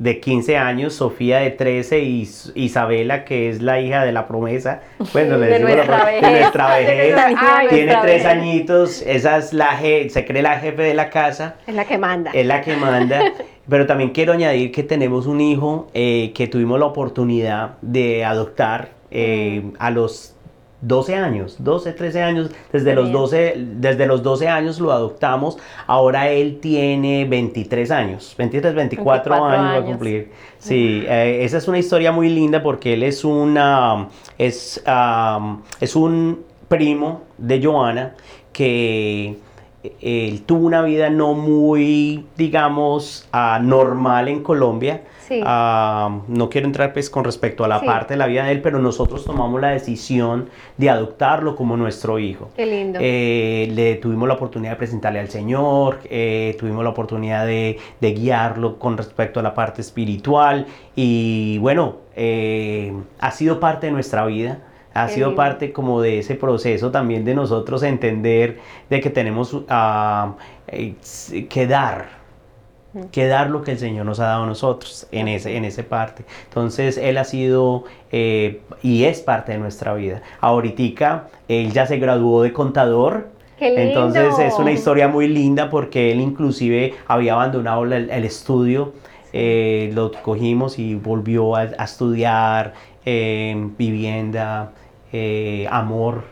de 15 años, Sofía de 13 y Isabela, que es la hija de la promesa, bueno, le decimos nuestra vejez, de nuestra vejez, tiene tres añitos, esa es la se cree la jefe de la casa. Es la que manda. Es la que manda. Pero también quiero añadir que tenemos un hijo eh, que tuvimos la oportunidad de adoptar eh, a los 12 años, 12, 13 años, desde los 12, desde los 12 años lo adoptamos, ahora él tiene 23 años, 23, 24, años, va a cumplir. Sí, eh, esa es una historia muy linda porque él es una, es, es un primo de Joana que él tuvo una vida no muy, digamos, uh, normal en Colombia. Ah, no quiero entrar pues con respecto a la parte de la vida de él, pero nosotros tomamos la decisión de adoptarlo como nuestro hijo. Qué lindo. Eh, le tuvimos la oportunidad de presentarle al Señor, eh, tuvimos la oportunidad de, de, guiarlo con respecto a la parte espiritual y bueno, eh, ha sido parte de nuestra vida ha sido parte como de ese proceso también de nosotros entender de que tenemos uh, que dar, que dar lo que el Señor nos ha dado a nosotros en ese, en ese parte. Entonces Él ha sido eh, y es parte de nuestra vida. Ahorita Él ya se graduó de contador. Entonces es una historia muy linda porque Él inclusive había abandonado el, estudio. Eh, lo cogimos y volvió a, a estudiar vivienda, eh, amor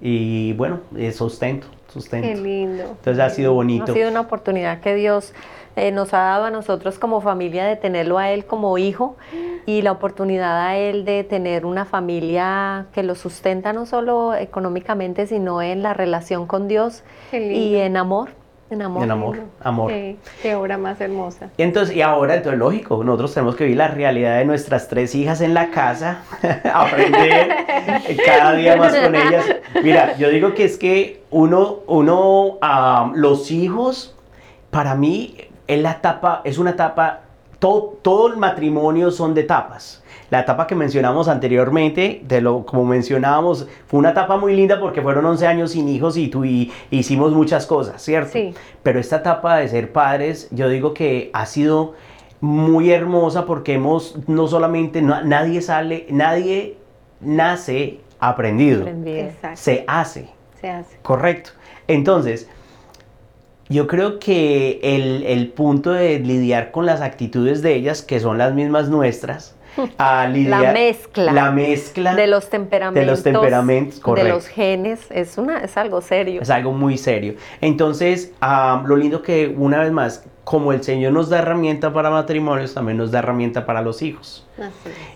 y bueno, sustento, sustento. Qué lindo. Entonces ha sido bonito. Ha sido una oportunidad que Dios eh, nos ha dado a nosotros como familia de tenerlo a Él como hijo y la oportunidad a Él de tener una familia que lo sustenta no solo económicamente, sino en la relación con Dios y en amor. En amor. En amor. amor. Qué, obra más hermosa. Y entonces, y ahora, entonces, lógico, nosotros tenemos que vivir la realidad de nuestras tres hijas en la casa, aprender cada día más con ellas. Mira, yo digo que es que uno, uno, los hijos, para mí, es la etapa, es una etapa, todo, todo el matrimonio son de etapas la etapa que mencionamos anteriormente, de lo, como mencionábamos, fue una etapa muy linda porque fueron 11 años sin hijos y, tú, y hicimos muchas cosas, ¿cierto? Sí. Pero esta etapa de ser padres, yo digo que ha sido muy hermosa porque hemos, no solamente, nadie sale, nadie nace aprendido, se hace. Se hace. Correcto. Entonces, yo creo que el, el, punto de lidiar con las actitudes de ellas, que son las mismas nuestras, a la mezcla. La mezcla de los temperamentos. De los temperamentos, correcto. De los genes, es, una, es algo serio. Es algo muy serio. Entonces, lo lindo que una vez más, como el Señor nos da herramienta para matrimonios, también nos da herramienta para los hijos.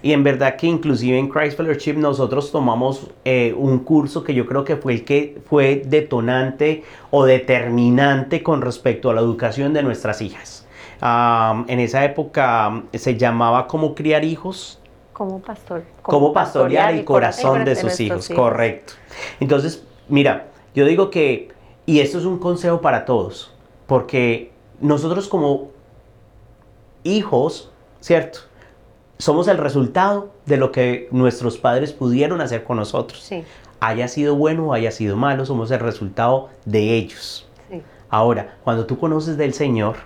Y en verdad que inclusive en Christ Fellowship nosotros tomamos eh, un curso que yo creo que fue el que fue detonante o determinante con respecto a la educación de nuestras hijas en esa época se llamaba Cómo criar hijos. Como pastor. Como, pastorear, el corazón, de sus hijos, correcto. Entonces, mira, yo digo que, y esto es un consejo para todos, porque nosotros como hijos ¿cierto? Somos el resultado de lo que nuestros padres pudieron hacer con nosotros. Sí. Haya sido bueno o haya sido malo, somos el resultado de ellos. Sí. Ahora, cuando tú conoces del Señor,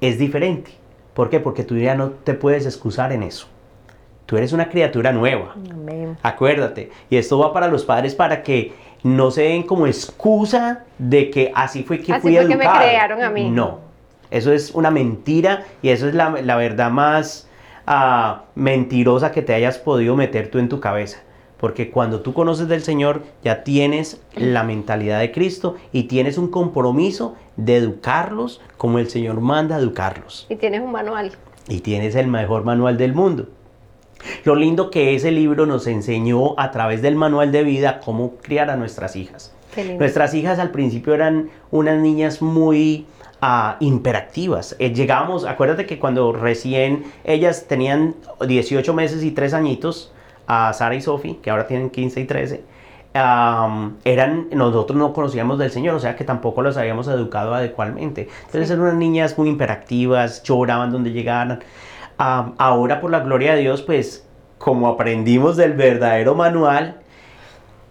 es diferente. ¿Por qué? Porque tú ya no te puedes excusar en eso. Tú eres una criatura nueva. Amén. Acuérdate. Y esto va para los padres para que no se den como excusa de que así fue que Así fui fue que me educado. crearon a mí. No. Eso es una mentira y eso es la, la verdad más ah, mentirosa que te hayas podido meter tú en tu cabeza. Porque cuando tú conoces del Señor, ya tienes la mentalidad de Cristo y tienes un compromiso de educarlos como el Señor manda educarlos Y tienes un manual. y tienes el mejor manual del mundo. Lo lindo que ese libro nos enseñó a través del manual de vida cómo criar a nuestras hijas. Nuestras hijas al principio eran unas niñas muy ah, imperactivas. Eh, llegábamos, acuérdate que cuando recién ellas tenían 18 meses y 3 añitos, a Sara y Sophie, que ahora tienen 15 y 13, am, eran, nosotros no conocíamos del Señor, o sea que tampoco los habíamos educado adecuadamente. Entonces Sí. eran unas niñas muy imperactivas, lloraban donde llegaran. Am, ahora, por la gloria de Dios, pues como aprendimos del verdadero manual,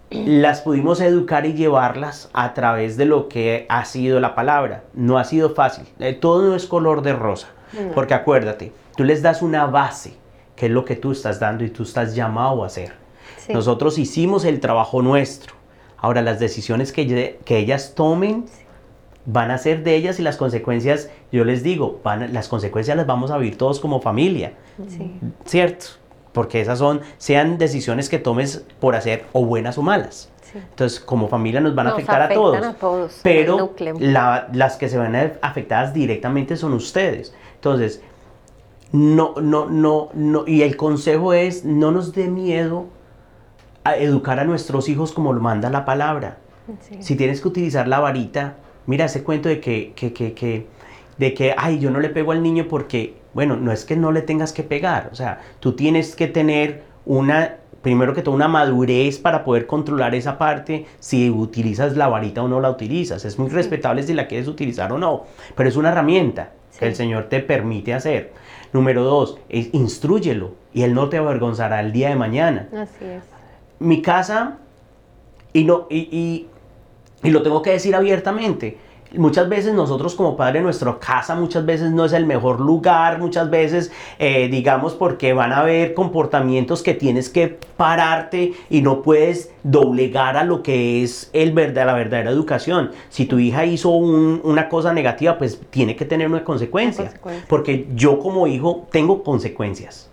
las pudimos educar y llevarlas a través de lo que ha sido la palabra. No ha sido fácil. Eh, Todo no es color de rosa. No. Porque acuérdate, tú les das una base, que es lo que tú estás dando y tú estás llamado a hacer. Sí. Nosotros hicimos el trabajo nuestro. Ahora, las decisiones que, que ellas tomen van a ser de ellas y las consecuencias, yo les digo, van a- las consecuencias las vamos a vivir todos como familia. Sí. ¿cierto? Porque esas son, sean decisiones que tomes por hacer o buenas o malas. Sí. Entonces, como familia nos van a Nos afectar a todos. a todos, pero la- las que se van a ver afectadas directamente son ustedes. Entonces, no, no, no, no, y el consejo es, no nos dé miedo a educar a nuestros hijos como lo manda la palabra. Sí. Si tienes que utilizar la varita, mira ese cuento de que, que, que, que- de que, ay, yo no le pego al niño porque, bueno, no es que no le tengas que pegar, o sea, tú tienes que tener una, primero que todo, una madurez para poder controlar esa parte, si utilizas la varita o no la utilizas. Es muy respetable si la quieres utilizar o no, pero es una herramienta Sí. que el Señor te permite hacer. Número dos, es, instrúyelo y Él no te avergonzará el día de mañana Así es. mi casa, y, no, y, y- y lo tengo que decir abiertamente, muchas veces nosotros como padre, nuestra casa muchas veces no es el mejor lugar, muchas veces, eh, digamos, porque van a haber comportamientos que tienes que pararte y no puedes doblegar a lo que es el verdad, la verdadera educación. Si tu hija hizo un- una cosa negativa, pues tiene que tener una consecuencia. Una consecuencia. Porque yo como hijo tengo consecuencias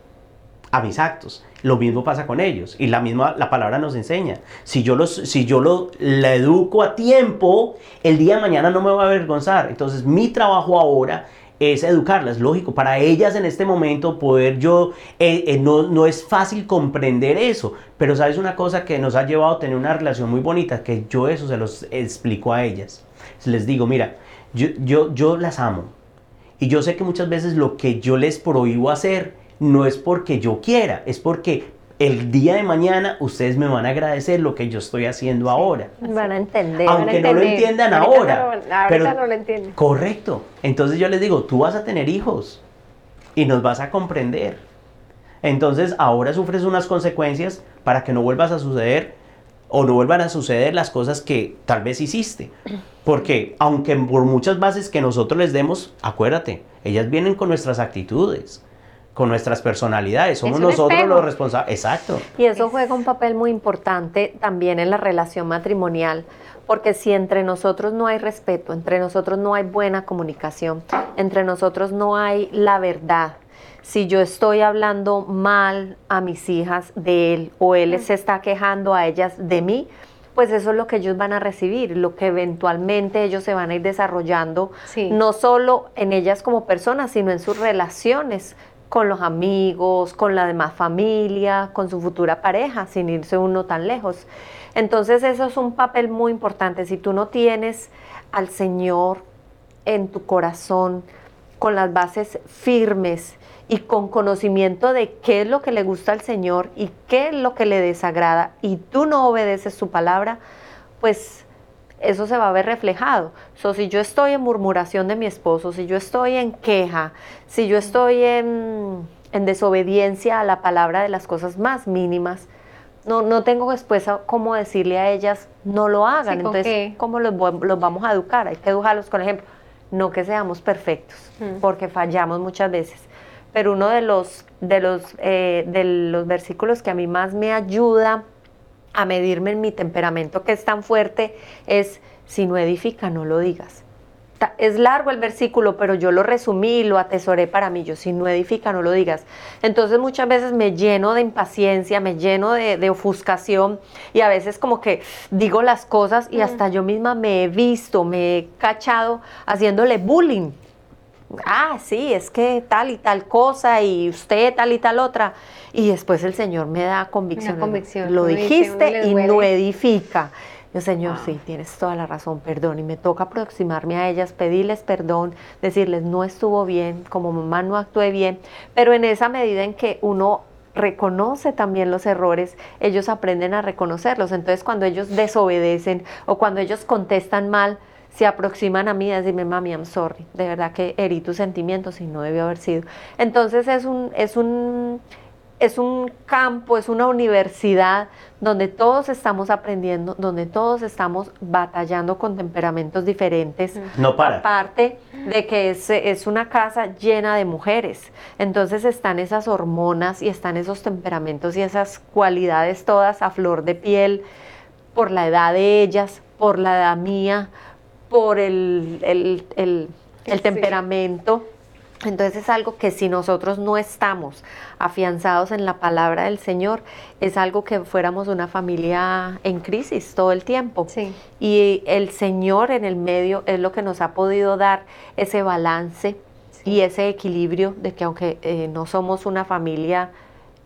a mis actos. Lo mismo pasa con ellos y la misma la palabra nos enseña. Si yo los si yo lo la educo a tiempo, el día de mañana no me va a avergonzar. Entonces, mi trabajo ahora es educarlas, lógico, para ellas en este momento poder yo, eh, eh, no, no es fácil comprender eso, pero sabes una cosa que nos ha llevado a tener una relación muy bonita, que yo eso se los explico a ellas. Les digo, mira, yo, yo, yo las amo, y yo sé que muchas veces lo que yo les prohíbo hacer no es porque yo quiera, es porque el día de mañana ustedes me van a agradecer lo que yo estoy haciendo ahora. Van a entender. Aunque Van a no lo entiendan Ahorita ahora, no ahorita pero- no lo entienden. Correcto. Entonces yo les digo, tú vas a tener hijos y nos vas a comprender. Entonces ahora sufres unas consecuencias para que no vuelvas a suceder o no vuelvan a suceder las cosas que tal vez hiciste. Porque aunque por muchas bases que nosotros les demos, acuérdate, ellas vienen con nuestras actitudes, con nuestras personalidades, somos un nosotros espejo. los responsables. Exacto. Y eso juega un papel muy importante también en la relación matrimonial, porque si entre nosotros no hay respeto, entre nosotros no hay buena comunicación, entre nosotros no hay la verdad, si yo estoy hablando mal a mis hijas de él o él se está quejando a ellas de mí, pues eso es lo que ellos van a recibir, lo que eventualmente ellos se van a ir desarrollando, Sí. no solo en ellas como personas, sino en sus relaciones con los amigos, con la demás familia, con su futura pareja, sin irse uno tan lejos. Entonces eso es un papel muy importante. Si tú no tienes al Señor en tu corazón, con las bases firmes y con conocimiento de qué es lo que le gusta al Señor y qué es lo que le desagrada, y tú no obedeces su palabra, pues eso se va a ver reflejado. So, si yo estoy en murmuración de mi esposo, si yo estoy en queja, si yo estoy en, en desobediencia a la palabra de las cosas más mínimas, no, no tengo después cómo decirle a ellas no lo hagan. Sí, ¿con Entonces, qué? ¿cómo los vamos a educar? Hay que educarlos con ejemplo. No que seamos perfectos, Mm. porque fallamos muchas veces. Pero uno de los, de, los, eh, de los versículos que a mí más me ayuda a medirme en mi temperamento que es tan fuerte es, si no edifica, no lo digas. Es largo el versículo, pero yo lo resumí y lo atesoré para mí. Yo, si no edifica, no lo digas. Entonces muchas veces me lleno de impaciencia, me lleno de, de ofuscación y a veces como que digo las cosas y hasta yo misma me he visto, me he cachado haciéndole bullying. Ah, sí, es que tal y tal cosa y usted tal y tal otra. Y después el Señor me da convicción. convicción, Lo dice, dijiste y no edifica. Yo, Señor, Wow. sí, tienes toda la razón, perdón. Y me toca aproximarme a ellas, pedirles perdón, decirles, no estuvo bien, como mamá no actué bien. Pero en esa medida en que uno reconoce también los errores, ellos aprenden a reconocerlos. Entonces, cuando ellos desobedecen o cuando ellos contestan mal, se aproximan a mí y decirme, mami, I'm sorry, de verdad que herí tus sentimientos y no debió haber sido. Entonces es un, es un, es un campo, es una universidad donde todos estamos aprendiendo, donde todos estamos batallando con temperamentos diferentes. No para. Aparte de que es, es una casa llena de mujeres. Entonces están esas hormonas y están esos temperamentos y esas cualidades todas a flor de piel por la edad de ellas, por la edad mía, por el, el- el- el Sí. temperamento. Entonces es algo que si nosotros no estamos afianzados en la palabra del Señor, es algo que fuéramos una familia en crisis todo el tiempo. Sí. Y el Señor en el medio es lo que nos ha podido dar ese balance y ese equilibrio de que aunque eh, no somos una familia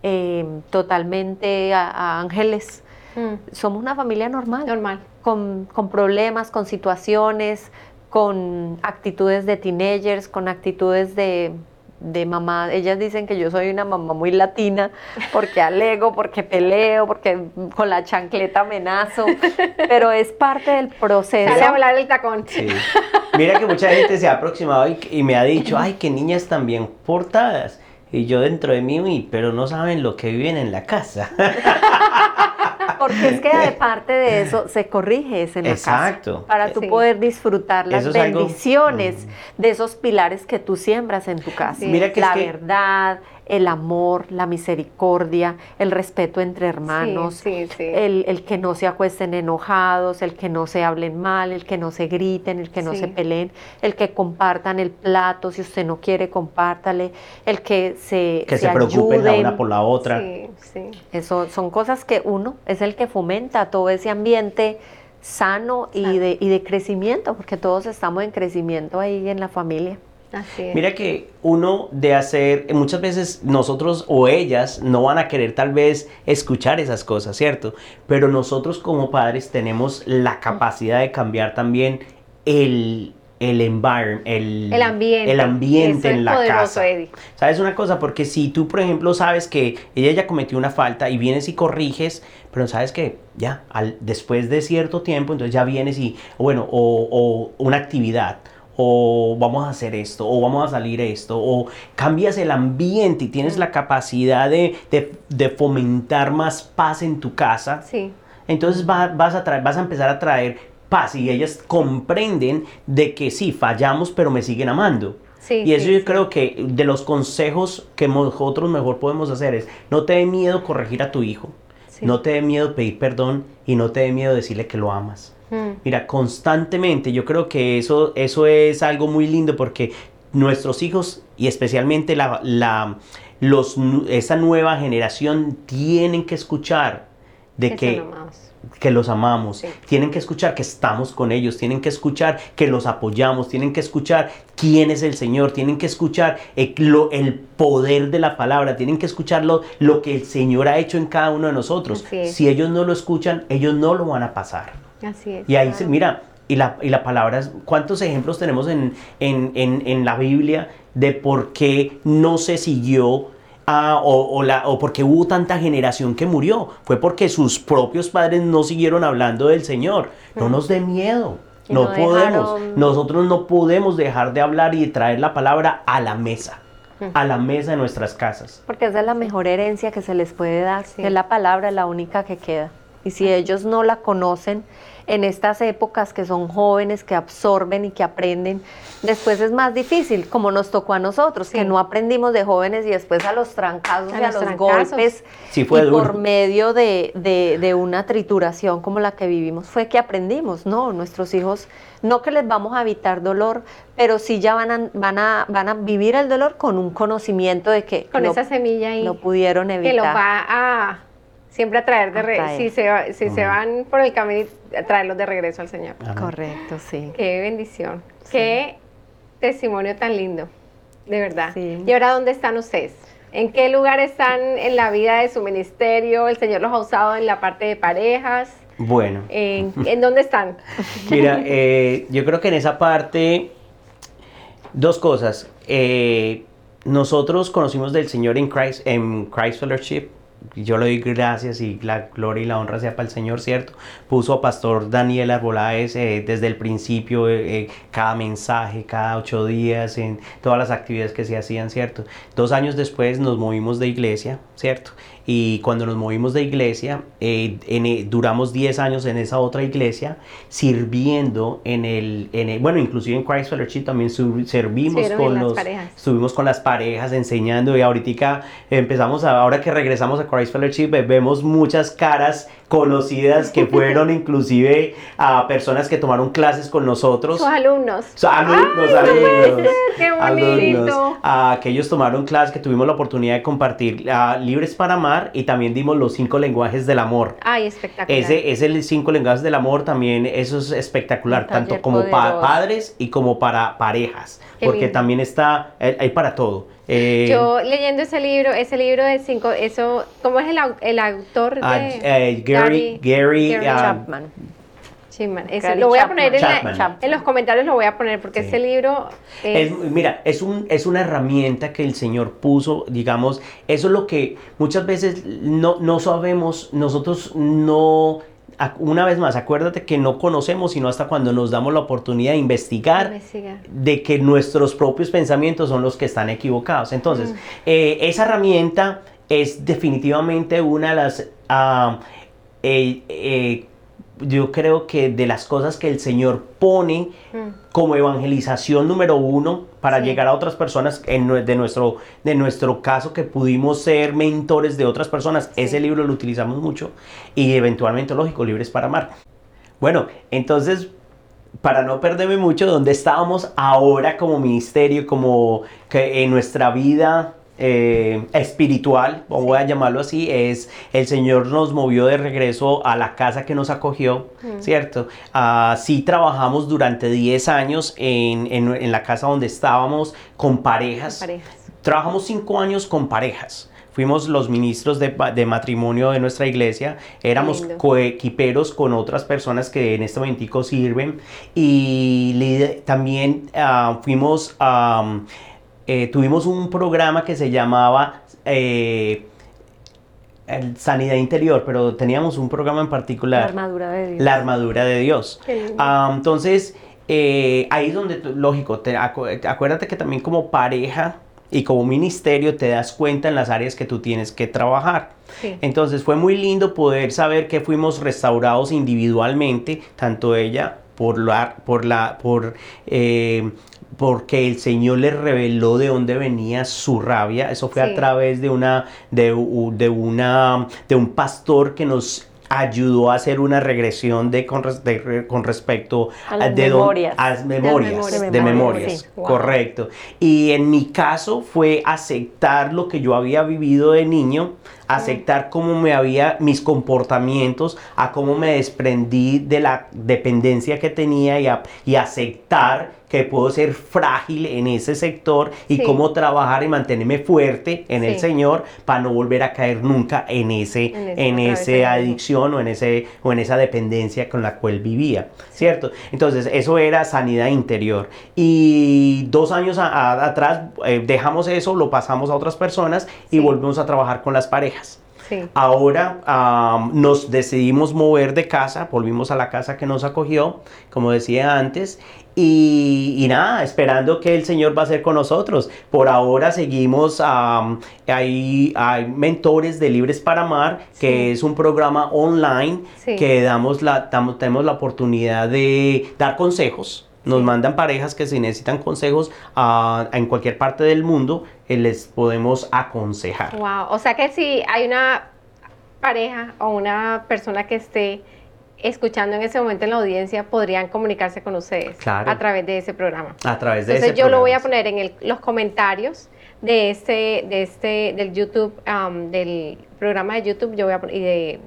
eh, totalmente a- a ángeles, Mm, somos una familia normal Normal. con, con problemas, con situaciones, con actitudes de teenagers, con actitudes de, de mamá. Ellas dicen que yo soy una mamá muy latina porque alego, porque peleo, porque con la chancleta amenazo, pero es parte del proceso. Sale a volar el tacón. Sí. Mira que mucha gente se ha aproximado y, y me ha dicho, ay, qué niñas tan bien portadas. Y yo dentro de mí, "Uy, pero no saben lo que viven en la casa. Porque es que de parte de eso se corrige es en la Exacto. casa. Para tú Sí. poder disfrutar las algo- bendiciones Mm. de esos pilares que tú siembras en tu casa. Sí. Mira que la es que- verdad, el amor, la misericordia, el respeto entre hermanos, Sí, sí, sí. El, el que no se acuesten enojados, el que no se hablen mal, el que no se griten, el que no Sí. se peleen, el que compartan el plato, si usted no quiere, compártale, el que se, que se, preocupen la una por la otra. Sí, sí. Eso son cosas que uno es el que fomenta todo ese ambiente sano y de, y de crecimiento, porque todos estamos en crecimiento ahí en la familia. Así es. Mira que uno de hacer, muchas veces nosotros o ellas no van a querer tal vez escuchar esas cosas, ¿cierto? Pero nosotros como padres tenemos la capacidad de cambiar también el, el environment, el, El ambiente. el ambiente en la poderoso, casa. Eddie. ¿Sabes una cosa? Porque si tú, por ejemplo, sabes que ella ya cometió una falta y vienes y corriges, pero sabes que ya, al, después de cierto tiempo, entonces ya vienes y, bueno, o, o una actividad, o vamos a hacer esto, o vamos a salir esto, o cambias el ambiente y tienes la capacidad de, de- de fomentar más paz en tu casa, Sí. entonces va- vas, a traer, vas a empezar a traer paz y ellas comprenden de que sí, fallamos, pero me siguen amando. Sí, y eso sí, yo sí. creo que de los consejos que nosotros mejor podemos hacer es, no te dé miedo corregir a tu hijo, no te dé miedo pedir perdón y no te dé miedo decirle que lo amas. Mm, Mira, constantemente yo creo que eso, eso es algo muy lindo porque nuestros hijos y especialmente la, la- los, esa nueva generación tienen que escuchar de que, que los amamos, Sí. tienen que escuchar que estamos con ellos, tienen que escuchar que los apoyamos, tienen que escuchar quién es el Señor, tienen que escuchar eh, lo- el poder de la palabra, tienen que escuchar lo, lo que el Señor ha hecho en cada uno de nosotros. Si ellos no lo escuchan, ellos no lo van a pasar. Así es. Y ahí se, mira, y la, y la palabra es, ¿cuántos ejemplos tenemos en, en, en, en la Biblia de por qué no se siguió o, o la, o porque hubo tanta generación que murió. Fue porque sus propios padres no siguieron hablando del Señor. No nos dé miedo. No no podemos. dejaron- Nosotros no podemos dejar de hablar y de traer la palabra a la mesa. A la mesa de nuestras casas. Porque esa es la mejor herencia que se les puede dar, Sí. es la palabra, la única que queda. Y si ellos no la conocen en estas épocas que son jóvenes, que absorben y que aprenden, después es más difícil, como nos tocó a nosotros, Sí. que no aprendimos de jóvenes y después a los trancazos A y a los los trancazos. golpes, Sí, fue y duro. por medio de, de- de una trituración como la que vivimos, fue que aprendimos, ¿no? Nuestros hijos, no que les vamos a evitar dolor, pero sí ya van a, van a, van a vivir el dolor con un conocimiento de que Con lo- esa semilla ahí. lo pudieron evitar. que los va a siempre a traer de re- si se va- si se van por el camino a traerlos de regreso al Señor. Amén. Correcto, sí. Qué bendición. Sí. Qué testimonio tan lindo. De verdad. Sí. ¿Y ahora dónde están ustedes? ¿En qué lugar están en la vida de su ministerio? ¿El Señor los ha usado en la parte de parejas? Bueno. ¿En, ¿en dónde están? Mira, eh, yo creo que en esa parte, dos cosas. Eh, nosotros conocimos del Señor en Christ, en Christ Fellowship. Yo le doy gracias y la gloria y la honra sea para el Señor, ¿cierto? Puso a Pastor Daniel Arboláez eh, desde el principio, eh, eh, cada mensaje, cada ocho días, en todas las actividades que se hacían, ¿cierto? Dos años después nos movimos de iglesia, ¿cierto? Y cuando nos movimos de iglesia, eh, en, eh, duramos 10 años en esa otra iglesia, sirviendo en el, en el- bueno, inclusive en Christ Fellowship también su- servimos Sirven con las los, parejas. estuvimos con las parejas enseñando y ahorita empezamos, a- ahora que regresamos a Christ Fellowship, vemos muchas caras conocidas que fueron inclusive a personas que tomaron clases con nosotros. Sus alumnos. So, alumnos, ¡Ay, alumnos! ¡Qué bonito! alumnos, ah, que ellos tomaron clases, que tuvimos la oportunidad de compartir ah, Libres para Amar y también dimos los cinco lenguajes del amor. Ay, espectacular. Ese es el cinco lenguajes del amor también, eso es espectacular, tanto como para padres y como para parejas, Qué porque lindo. también está, eh, hay para todo. Eh, Yo leyendo ese libro, ese libro de cinco, eso, ¿cómo es el, el autor de ah, eh, Gary, Gary, Gary ah, Chapman. Chapman? Eso, lo voy a poner en, la- Chapman. en los comentarios, lo voy a poner porque Sí. ese libro es, Es- mira, es, un, es una herramienta que el Señor puso, digamos, eso es lo que muchas veces no, no sabemos, nosotros no, una vez más, acuérdate que no conocemos sino hasta cuando nos damos la oportunidad de investigar investigar. de que nuestros propios pensamientos son los que están equivocados. Entonces, eh, esa herramienta es definitivamente una de las, eh, eh, yo creo que de las cosas que el Señor pone Mm. como evangelización número uno para Sí. llegar a otras personas en, de, nuestro, de nuestro caso que pudimos ser mentores de otras personas. Sí. Ese libro lo utilizamos mucho y eventualmente, lógico, Libres para Amar. Bueno, entonces, para no perderme mucho, ¿dónde estábamos ahora como ministerio, como que en nuestra vida eh, espiritual, o voy a llamarlo así, es el Señor nos movió de regreso a la casa que nos acogió, ¿cierto? Ah, sí trabajamos durante 10 años en, en- en la casa donde estábamos con parejas. Parejas. Trabajamos cinco años con parejas. Fuimos los ministros de, de matrimonio de nuestra iglesia. Éramos coequiperos con otras personas que en este momentico sirven. Y también ah, fuimos, am, eh, tuvimos un programa que se llamaba eh, el Sanidad Interior, pero teníamos un programa en La particular. armadura de Dios. La armadura de Dios. Ah, entonces, eh, ahí es donde, lógico, te acu- acuérdate que también como pareja y como ministerio te das cuenta en las áreas que tú tienes que trabajar. Sí. Entonces fue muy lindo poder saber que fuimos restaurados individualmente, tanto ella por la, por la, por eh, porque el Señor le reveló de dónde venía su rabia. Eso fue Sí. a través de una, de, de una, de un pastor que nos ayudó a hacer una regresión de con, res- de con respecto A las de memorias. a las memorias, memorias. de memorias. Wow. correcto. Y en mi caso fue aceptar lo que yo había vivido de niño, aceptar cómo me había mis comportamientos, a cómo me desprendí de la dependencia que tenía y, a- y aceptar que puedo ser frágil en ese sector y Sí. cómo trabajar y mantenerme fuerte en el. Señor para no volver a caer nunca en ese En mismo. adicción o en ese o en esa dependencia con la cual vivía, ¿cierto? Entonces, eso era sanidad interior. Y dos años a- a- atrás eh, dejamos eso, lo pasamos a otras personas y Sí. volvemos a trabajar con las parejas. Sí. Ahora nos decidimos mover de casa, volvimos a la casa que nos acogió, como decía antes, y, y nada, esperando que el Señor va a ser con nosotros. Por ahora seguimos, am, hay, hay mentores de Libres para Amar, que es un programa online Sí. que damos la, damos- tenemos la oportunidad de dar consejos. Nos Sí. mandan parejas que si necesitan consejos ah, en cualquier parte del mundo, eh, les podemos aconsejar. Wow. O sea que si hay una pareja o una persona que esté escuchando en ese momento en la audiencia, podrían comunicarse con ustedes Claro. a través de ese programa. A través de Entonces ese yo lo voy a poner en el- los comentarios de este, de este, del YouTube, um, del programa de YouTube, yo voy a y de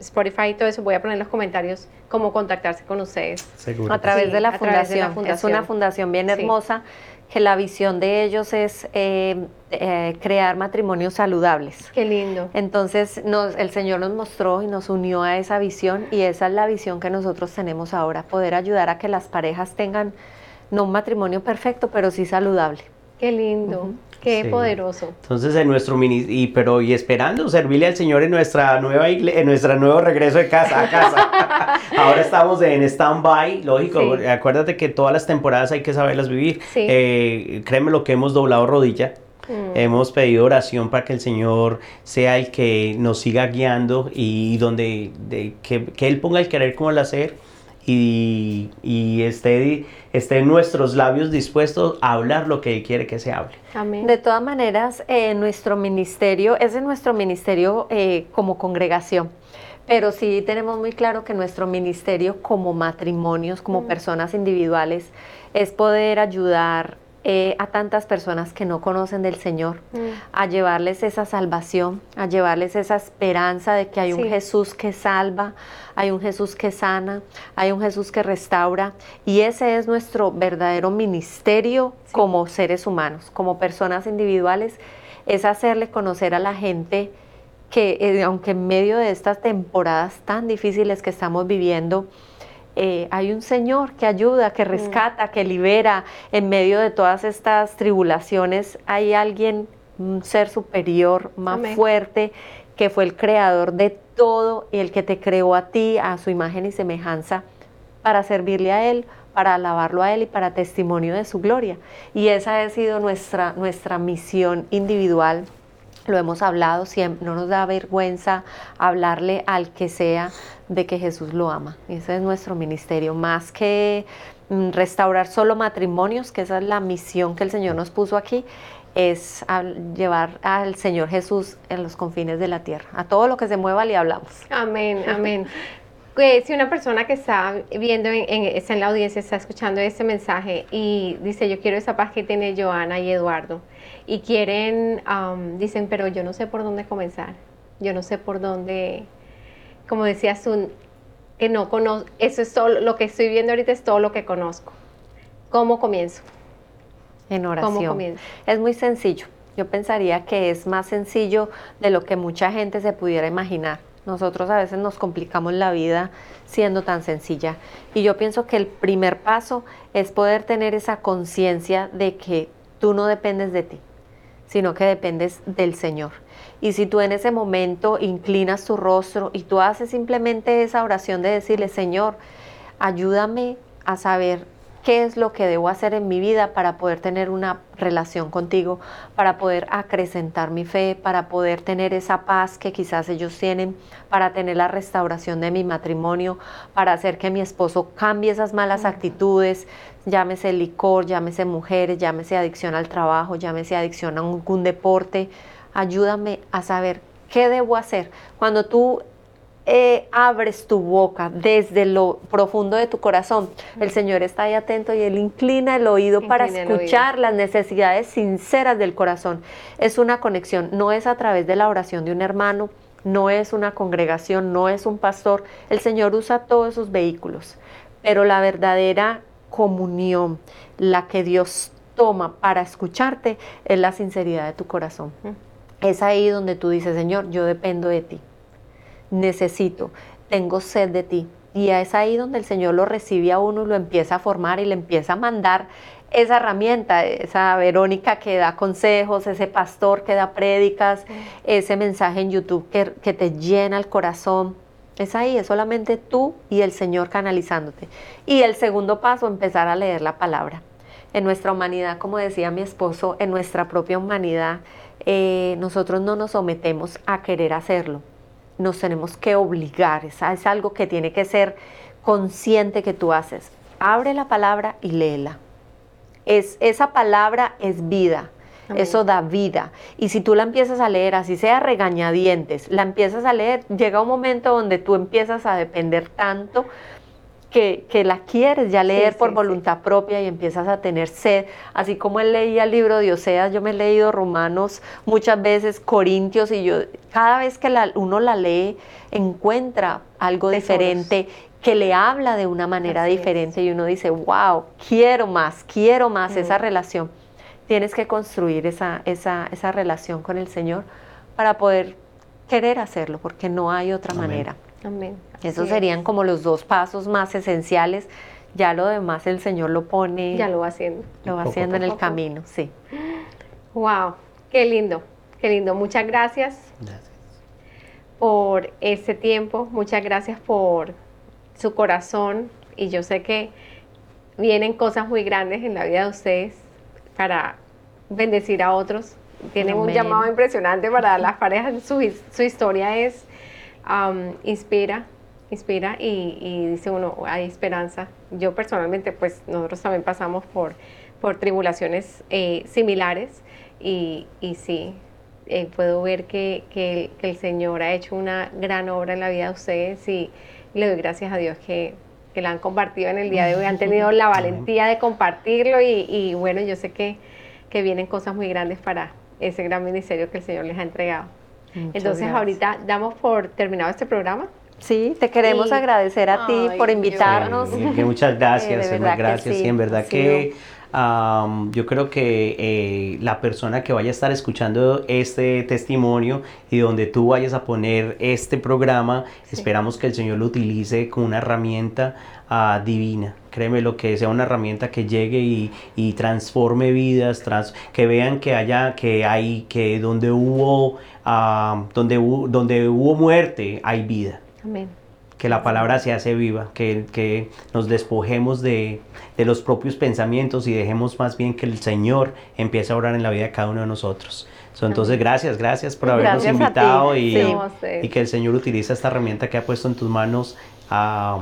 Spotify y todo eso, voy a poner en los comentarios cómo contactarse con ustedes. Seguro. A través, Sí, de la a través de la fundación. Es una fundación bien Sí. Que la visión de ellos es eh, eh, crear matrimonios saludables. Qué lindo. Entonces nos, el Señor nos mostró y nos unió a esa visión y esa es la visión que nosotros tenemos ahora, poder ayudar a que las parejas tengan no un matrimonio perfecto, pero sí saludable. Qué lindo. Qué Sí. poderoso. Entonces en nuestro mini y pero y esperando servirle al Señor en nuestra nueva igle- en nuestro nuevo regreso de casa a casa. Ahora estamos en stand-by, lógico. Sí. Acuérdate que todas las temporadas hay que saberlas vivir. Sí. Eh, créeme lo que hemos doblado rodilla. Mm. Hemos pedido oración para que el Señor sea el que nos siga guiando y donde de- que, que Él ponga el querer como el hacer y, y esté, esté en nuestros labios dispuestos a hablar lo que Él quiere que se hable. Amén. De todas maneras, eh, nuestro ministerio, ese es nuestro ministerio eh, como congregación, pero sí tenemos muy claro que nuestro ministerio como matrimonios, como personas individuales, es poder ayudar eh, a tantas personas que no conocen del Señor, Mm. a llevarles esa salvación, a llevarles esa esperanza de que hay un. Jesús que salva, hay un Jesús que sana, hay un Jesús que restaura. Y ese es nuestro verdadero ministerio como seres humanos, como personas individuales, es hacerle conocer a la gente que eh, aunque en medio de estas temporadas tan difíciles que estamos viviendo, eh, hay un Señor que ayuda, Mm. que rescata, que libera en medio de todas estas tribulaciones. Hay alguien, un ser superior, más Amén. fuerte, que fue el creador de todo y el que te creó a ti, a su imagen y semejanza, para servirle a Él, para alabarlo a Él y para testimonio de su gloria. Y esa ha sido nuestra, nuestra misión individual lo hemos hablado, siempre, no nos da vergüenza hablarle al que sea de que Jesús lo ama. Ese es nuestro ministerio, más que mm, restaurar solo matrimonios, que esa es la misión que el Señor nos puso aquí, es llevar al Señor Jesús en los confines de la tierra. A todo lo que se mueva le hablamos. Amén, amén. Que si una persona que está viendo, en, en- está en la audiencia, está escuchando este mensaje y dice, yo quiero esa paz que tiene Joana y Eduardo, y quieren, dicen, pero yo no sé por dónde comenzar, yo no sé por dónde, como decías tú, que no conozco, eso es todo, lo que estoy viendo ahorita es todo lo que conozco. ¿Cómo comienzo? En ¿Cómo oración. comienzo? Es muy sencillo. Yo pensaría que es más sencillo de lo que mucha gente se pudiera imaginar. Nosotros a veces nos complicamos la vida siendo tan sencilla. Y yo pienso que el primer paso es poder tener esa conciencia de que tú no dependes de ti, sino que dependes del Señor. Y si tú en ese momento inclinas tu rostro y tú haces simplemente esa oración de decirle, Señor, ayúdame a saber qué es lo que debo hacer en mi vida para poder tener una relación contigo, para poder acrecentar mi fe, para poder tener esa paz que quizás ellos tienen, para tener la restauración de mi matrimonio, para hacer que mi esposo cambie esas malas actitudes, llámese licor, llámese mujeres, llámese adicción al trabajo, llámese adicción a algún deporte. Ayúdame a saber qué debo hacer. Cuando tú eh, abres tu boca desde lo profundo de tu corazón, el Señor está ahí atento y Él inclina el oído para escuchar las necesidades sinceras del corazón. Es una conexión, no es a través de la oración de un hermano, no es una congregación, no es un pastor. El Señor usa todos esos vehículos, pero la verdadera comunión, la que Dios toma para escucharte, es la sinceridad de tu corazón. Es ahí donde tú dices, Señor, yo dependo de ti, necesito, tengo sed de ti. Y es ahí donde el Señor lo recibe a uno y lo empieza a formar y le empieza a mandar esa herramienta, esa Verónica que da consejos, ese pastor que da prédicas, ese mensaje en YouTube que, que, te llena el corazón. Es ahí, es solamente tú y el Señor canalizándote. Y el segundo paso, empezar a leer la palabra. En nuestra humanidad, como decía mi esposo, en nuestra propia humanidad, eh, nosotros no nos sometemos a querer hacerlo. Nos tenemos que obligar, es, es algo que tiene que ser consciente que tú haces. Abre la palabra y léela es, esa palabra es vida. Eso da vida. Y si tú la empiezas a leer, así sea regañadientes, la empiezas a leer, llega un momento donde tú empiezas a depender tanto que, la quieres ya leer por voluntad propia y empiezas a tener sed. Así como él leía el libro de Oseas, yo me he leído Romanos muchas veces, Corintios, y yo cada vez que uno la lee encuentra algo diferente que le habla de una manera diferente y uno dice, wow, quiero más, quiero más esa relación. Tienes que construir esa, esa, esa, relación con el Señor para poder querer hacerlo, porque no hay otra manera. Amén. Esos serían como los dos pasos más esenciales. Ya lo demás el Señor lo pone. Ya lo va haciendo. Lo va haciendo en el camino, sí. Wow, qué lindo, qué lindo. Muchas gracias. Gracias. Por ese tiempo, muchas gracias por su corazón y yo sé que vienen cosas muy grandes en la vida de ustedes para bendecir a otros. Tienen un llamado impresionante para las parejas. Su, su historia es, um, inspira, inspira y, dice uno, hay esperanza. Yo personalmente, pues nosotros también pasamos por, por tribulaciones eh, similares y, y sí, eh, puedo ver que, que, que, el Señor ha hecho una gran obra en la vida de ustedes y le doy gracias a Dios que, que la han compartido en el día de hoy, han tenido la valentía de compartirlo y, bueno, yo sé que, que, vienen cosas muy grandes para ese gran ministerio que el Señor les ha entregado. Entonces ahorita damos por terminado este programa. Sí, te queremos agradecer a ti por invitarnos. muchas gracias, gracias. Sí, en verdad que yo creo que eh, la persona que vaya a estar escuchando este testimonio y donde tú vayas a poner este programa, esperamos que el Señor lo utilice como una herramienta uh, divina. Créeme lo que sea una herramienta que llegue y, y transforme vidas, trans, que vean que haya, que hay, que donde hubo, donde, donde hubo muerte, hay vida. Amén que la palabra se hace viva, que, que nos despojemos de, de, los propios pensamientos y dejemos más bien que el Señor empiece a orar en la vida de cada uno de nosotros. entonces, gracias, gracias por habernos invitado y, y, que el Señor utilice esta herramienta que ha puesto en tus manos ah,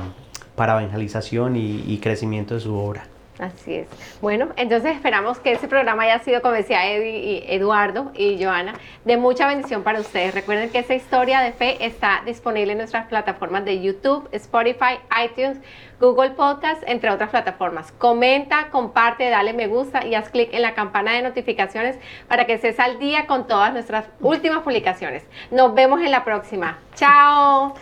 para evangelización y crecimiento de su obra. Así es. Bueno, entonces esperamos que ese programa haya sido, como decía y Eduardo y Joana, de mucha bendición para ustedes. Recuerden que esa historia de fe está disponible en nuestras plataformas de YouTube, Spotify, iTunes, Google Podcast, entre otras plataformas. Comenta, comparte, dale me gusta y haz clic en la campana de notificaciones para que estés al día con todas nuestras últimas publicaciones. Nos vemos en la próxima. Chao.